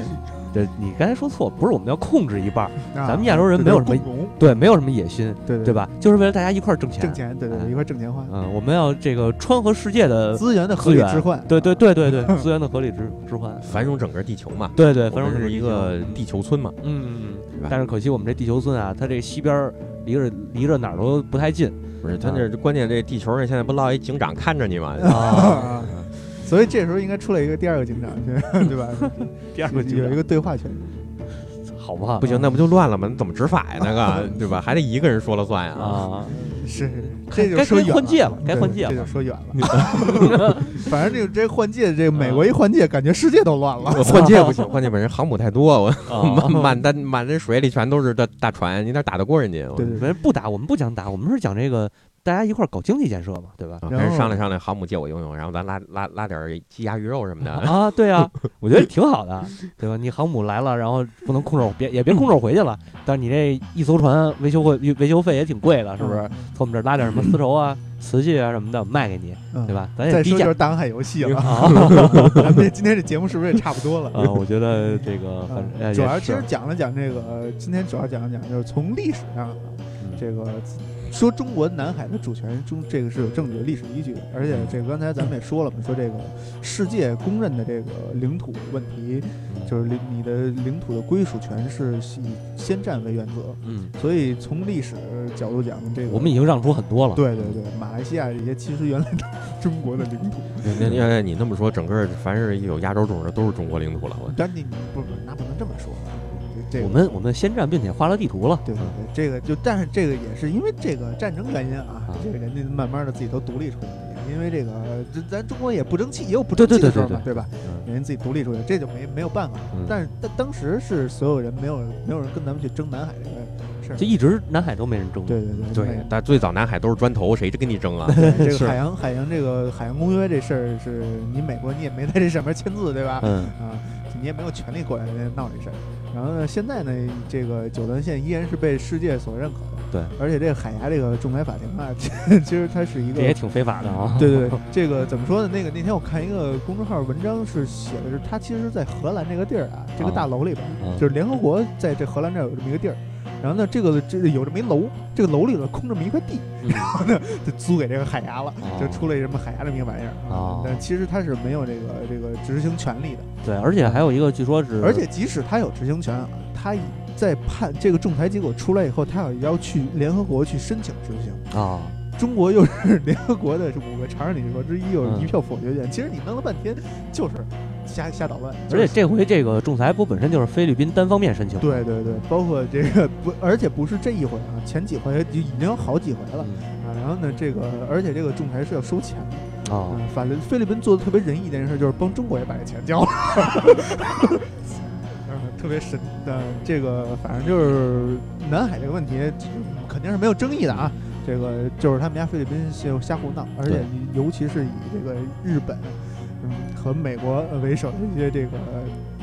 这你刚才说错，不是我们要控制一半，咱们亚洲人没有什么对，没有什么野心，
对
对吧？就是为了大家一块挣钱，
挣钱，对对，一块挣钱花。
嗯，我们要这个川河世界的
资源的合理置换，
对对对对对，资源的合理置置换，
繁荣整个地球嘛。
对对，繁荣
是一个地球村嘛。
嗯但是可惜我们这地球村啊，它这西边离着离着哪儿都不太近。
不是，它这关键这地球上现在不落一警长看着你吗？<laughs>
啊。
所以这时候应该出来一个第二个警长，<laughs> 对吧？
第二个
有一个对话权。
好不好？
不行，那不就乱了吗？怎么执法呀？那个，对吧？还得一个人说了算呀！
啊，
是，这就说
换届了，该换届了，
这就说远了。<laughs> 反正这个这换届，这个美国一换届，感觉世界都乱了。
换届不行，换届本身航母太多，我 <laughs> 满满满这水里全都是大大船，你哪打得过人家？
对对，
不打，我们不讲打，我们是讲这个。大家一块儿搞经济建设嘛，对吧？
然后商量商量，航母借我用用，然后咱拉拉拉点鸡鸭鱼肉什么的
啊。对啊，<laughs> 我觉得挺好的，对吧？你航母来了，然后不能空手，别也别空手回去了。但是你这一艘船维修费维修费也挺贵的，是不是？从我们这儿拉点什么丝绸啊、瓷器啊什么的卖给你，对吧？咱也
低价。就是大海游戏了。<laughs> 咱们今天这节目是不是也差不多了？
啊，我觉得这个
主要其实讲了讲这个，今天主要讲了讲就是从历史上这个。说中国南海的主权中，这个是有证据、历史依据的。而且，这个刚才咱们也说了嘛，说这个世界公认的这个领土问题，就是领你的领土的归属权是以先占为原则。
嗯，
所以从历史角度讲，这个
我们已经让出很多了。
对对对，马来西亚这些其实原来中国的领土。
那那你那么说，整个凡是有亚洲种的都是中国领土了？
但你不不，那不能这么说。
我们我们先占，并且画了地图了。
对对对，这个就但是这个也是因为这个战争原因啊，这个人家慢慢的自己都独立出来了。因为这个咱中国也不争气，也有不争气的时候嘛，对吧？人家自己独立出来，这就没没有办法。但是当当时是所有人没有没有人跟咱们去争南海这个事儿，
就一直南海都没人争。
对对对
对，但最早南海都是砖头，谁跟你争啊？<laughs>
这个海洋海洋这个海洋公约这事儿，是你美国你也没在这上面签字，对吧？
嗯
啊，你也没有权利过来闹这事儿。然后呢？现在呢？这个九段线依然是被世界所认可的。
对，
而且这个海牙这个仲裁法庭啊，<laughs> 其实它是一个
也挺非法的啊。
对对对，这个怎么说呢？那个那天我看一个公众号文章是写的是，它其实，在荷兰这个地儿啊，这个大楼里边，就是联合国在这荷兰这儿有这么一个地儿。然后呢，这个这有这么一楼，这个楼里头空这么一块地，然后呢就租给这个海牙了，就出了什么海牙这么一个玩意儿啊。但其实他是没有这个这个执行权利的。
对，而且还有一个，据说是，
而且即使他有执行权，他在判这个仲裁结果出来以后，他也要去联合国去申请执行
啊。
中国又是联合国的五个常任理事国之一，又是一票否决权。其实你弄了半天就是。瞎瞎捣乱，
而且这回这个仲裁不本身就是菲律宾单方面申请？
对对对，包括这个不，而且不是这一回啊，前几回就已经有好几回了啊。然后呢，这个而且这个仲裁是要收钱的啊。反正菲律宾做的特别仁义一件事，就是帮中国也把这钱交了，<laughs> 特别神的。这个反正就是南海这个问题肯定是没有争议的啊。这个就是他们家菲律宾就瞎胡闹，而且尤其是以这个日本。嗯和美国为首的一些这个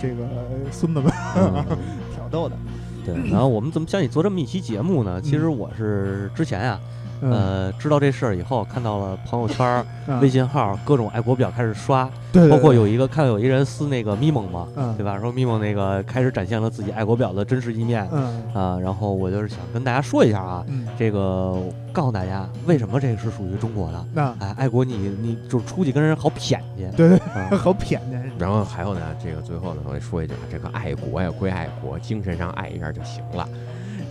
这个孙子们 <laughs> 挑逗的，
对。然后我们怎么想起做这么一期节目呢？其实我是之前啊，呃，知道这事儿以后，看到了朋友圈、微信号各种爱国表开始刷，
对，
包括有一个看到有一人撕那个咪蒙嘛，对吧？说咪蒙那个开始展现了自己爱国表的真实一面，
嗯。
啊，然后我就是想跟大家说一下啊，这个告诉大家为什么这个是属于中国的，
那。
哎，爱国你你就出去跟人好谝去，
对对，<laughs> 好谝去。
然后还有呢，这个最后呢，我得说一句，这个爱国呀归爱国，精神上爱一下就行了。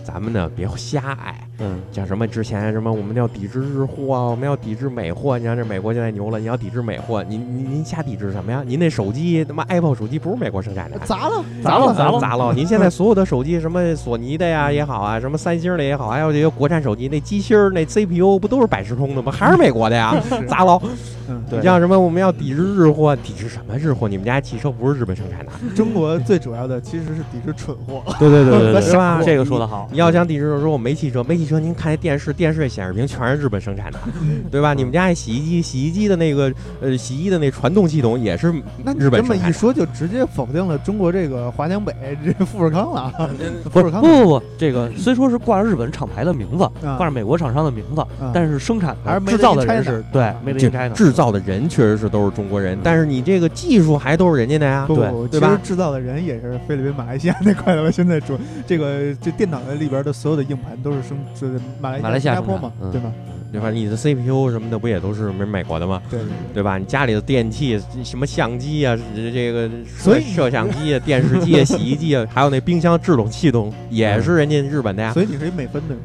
咱们呢，别瞎爱，
嗯，
像什么之前什么，我们要抵制日货啊，我们要抵制美货。你看这美国现在牛了，你要抵制美货，您您您瞎抵制什么呀？您那手机他妈 Apple 手机不是美国生产的，
砸了，
砸了，砸了，
砸了！您现在所有的手机，什么索尼的呀也好啊，什么三星的也好，还有这些国产手机，那机芯儿那 CPU 不都是百事通的吗？还是美国的呀？<laughs> 砸了！
嗯，
对，像什么我们要抵制日货，抵制什么日货？你们家汽车不是日本生产的？
中国最主要的其实是抵制蠢货。
对对对对对，
是 <laughs> 吧？
这个说的好。
你要想抵制，说我没汽车，没汽车，您看那电视，电视显示屏全是日本生产的，<laughs> 对吧？你们家那洗衣机，洗衣机的那个呃，洗衣的那传动系统也是日本
这么一说，就直接否定了中国这个华强北这富士康了。<laughs> 富士康
不不不，这个虽说是挂着日本厂牌的名字，挂着美国厂商的名字，但是生产
还是
制造的人是对，没离开的。
制造的人确实是都是中国人，但是你这个技术还都是人家的呀，
对
对吧？
制造的人也是菲律宾、马来西亚那块的。现在主这个这电脑的里边的所有的硬盘都是生是马来
马来
西亚、新加坡嘛，对吧？
对吧？你的 CPU 什么的不也都是美美国的吗？
对
对吧？你家里的电器，什么相机啊，这个
所以
摄像机啊、<laughs> 电视机啊、洗衣机啊，还有那冰箱制冷系统也是人家日本的呀。
所以你是一美分的。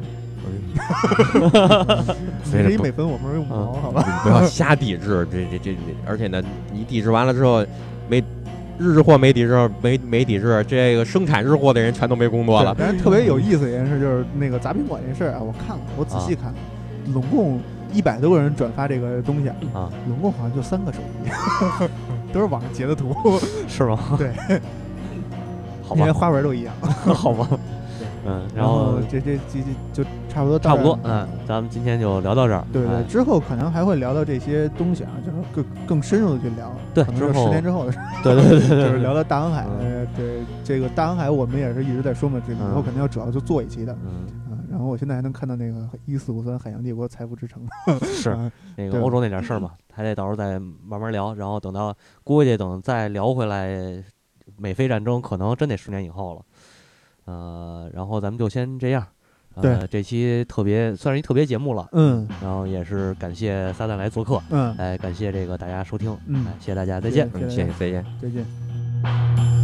<laughs> 所以一美分，我们是五毛，好吧？
不要瞎抵制，这这这，而且呢，你抵制完了之后，没日货没抵制，没没抵制，这个生产日货的人全都没工作了。
但是特别有意思一件事就是那个砸宾馆这事儿啊，我看了，我仔细看，总共一百多个人转发这个东西
啊，
总共好像就三个手机，<laughs> 都是网上截的图，<laughs>
是吗？
对，<laughs>
好吧，
连花纹都一样，
好吧。嗯，然后这
这这这就差不多
差不多，嗯，咱们今天就聊到这儿。
对对，之后可能还会聊到这些东西啊，就是更更深入的去聊。
对，之后
十年之后的事。
对对对对，<laughs>
就是聊到大航海。对，这个大航海我们也是一直在说嘛，这以后肯定要主要就做一期的。
嗯
啊，然后我现在还能看到那个一四五三海洋帝国财富之城。<laughs>
是那个欧洲那点事儿嘛，还得到时候再慢慢聊。然后等到估计等再聊回来，美菲战争可能真得十年以后了。呃，然后咱们就先这样。
对，
这期特别算是一特别节目了。
嗯，
然后也是感谢撒旦来做客。
嗯，
哎，感谢这个大家收听。
嗯，
谢谢大家，再见。
谢谢，再见，
再见。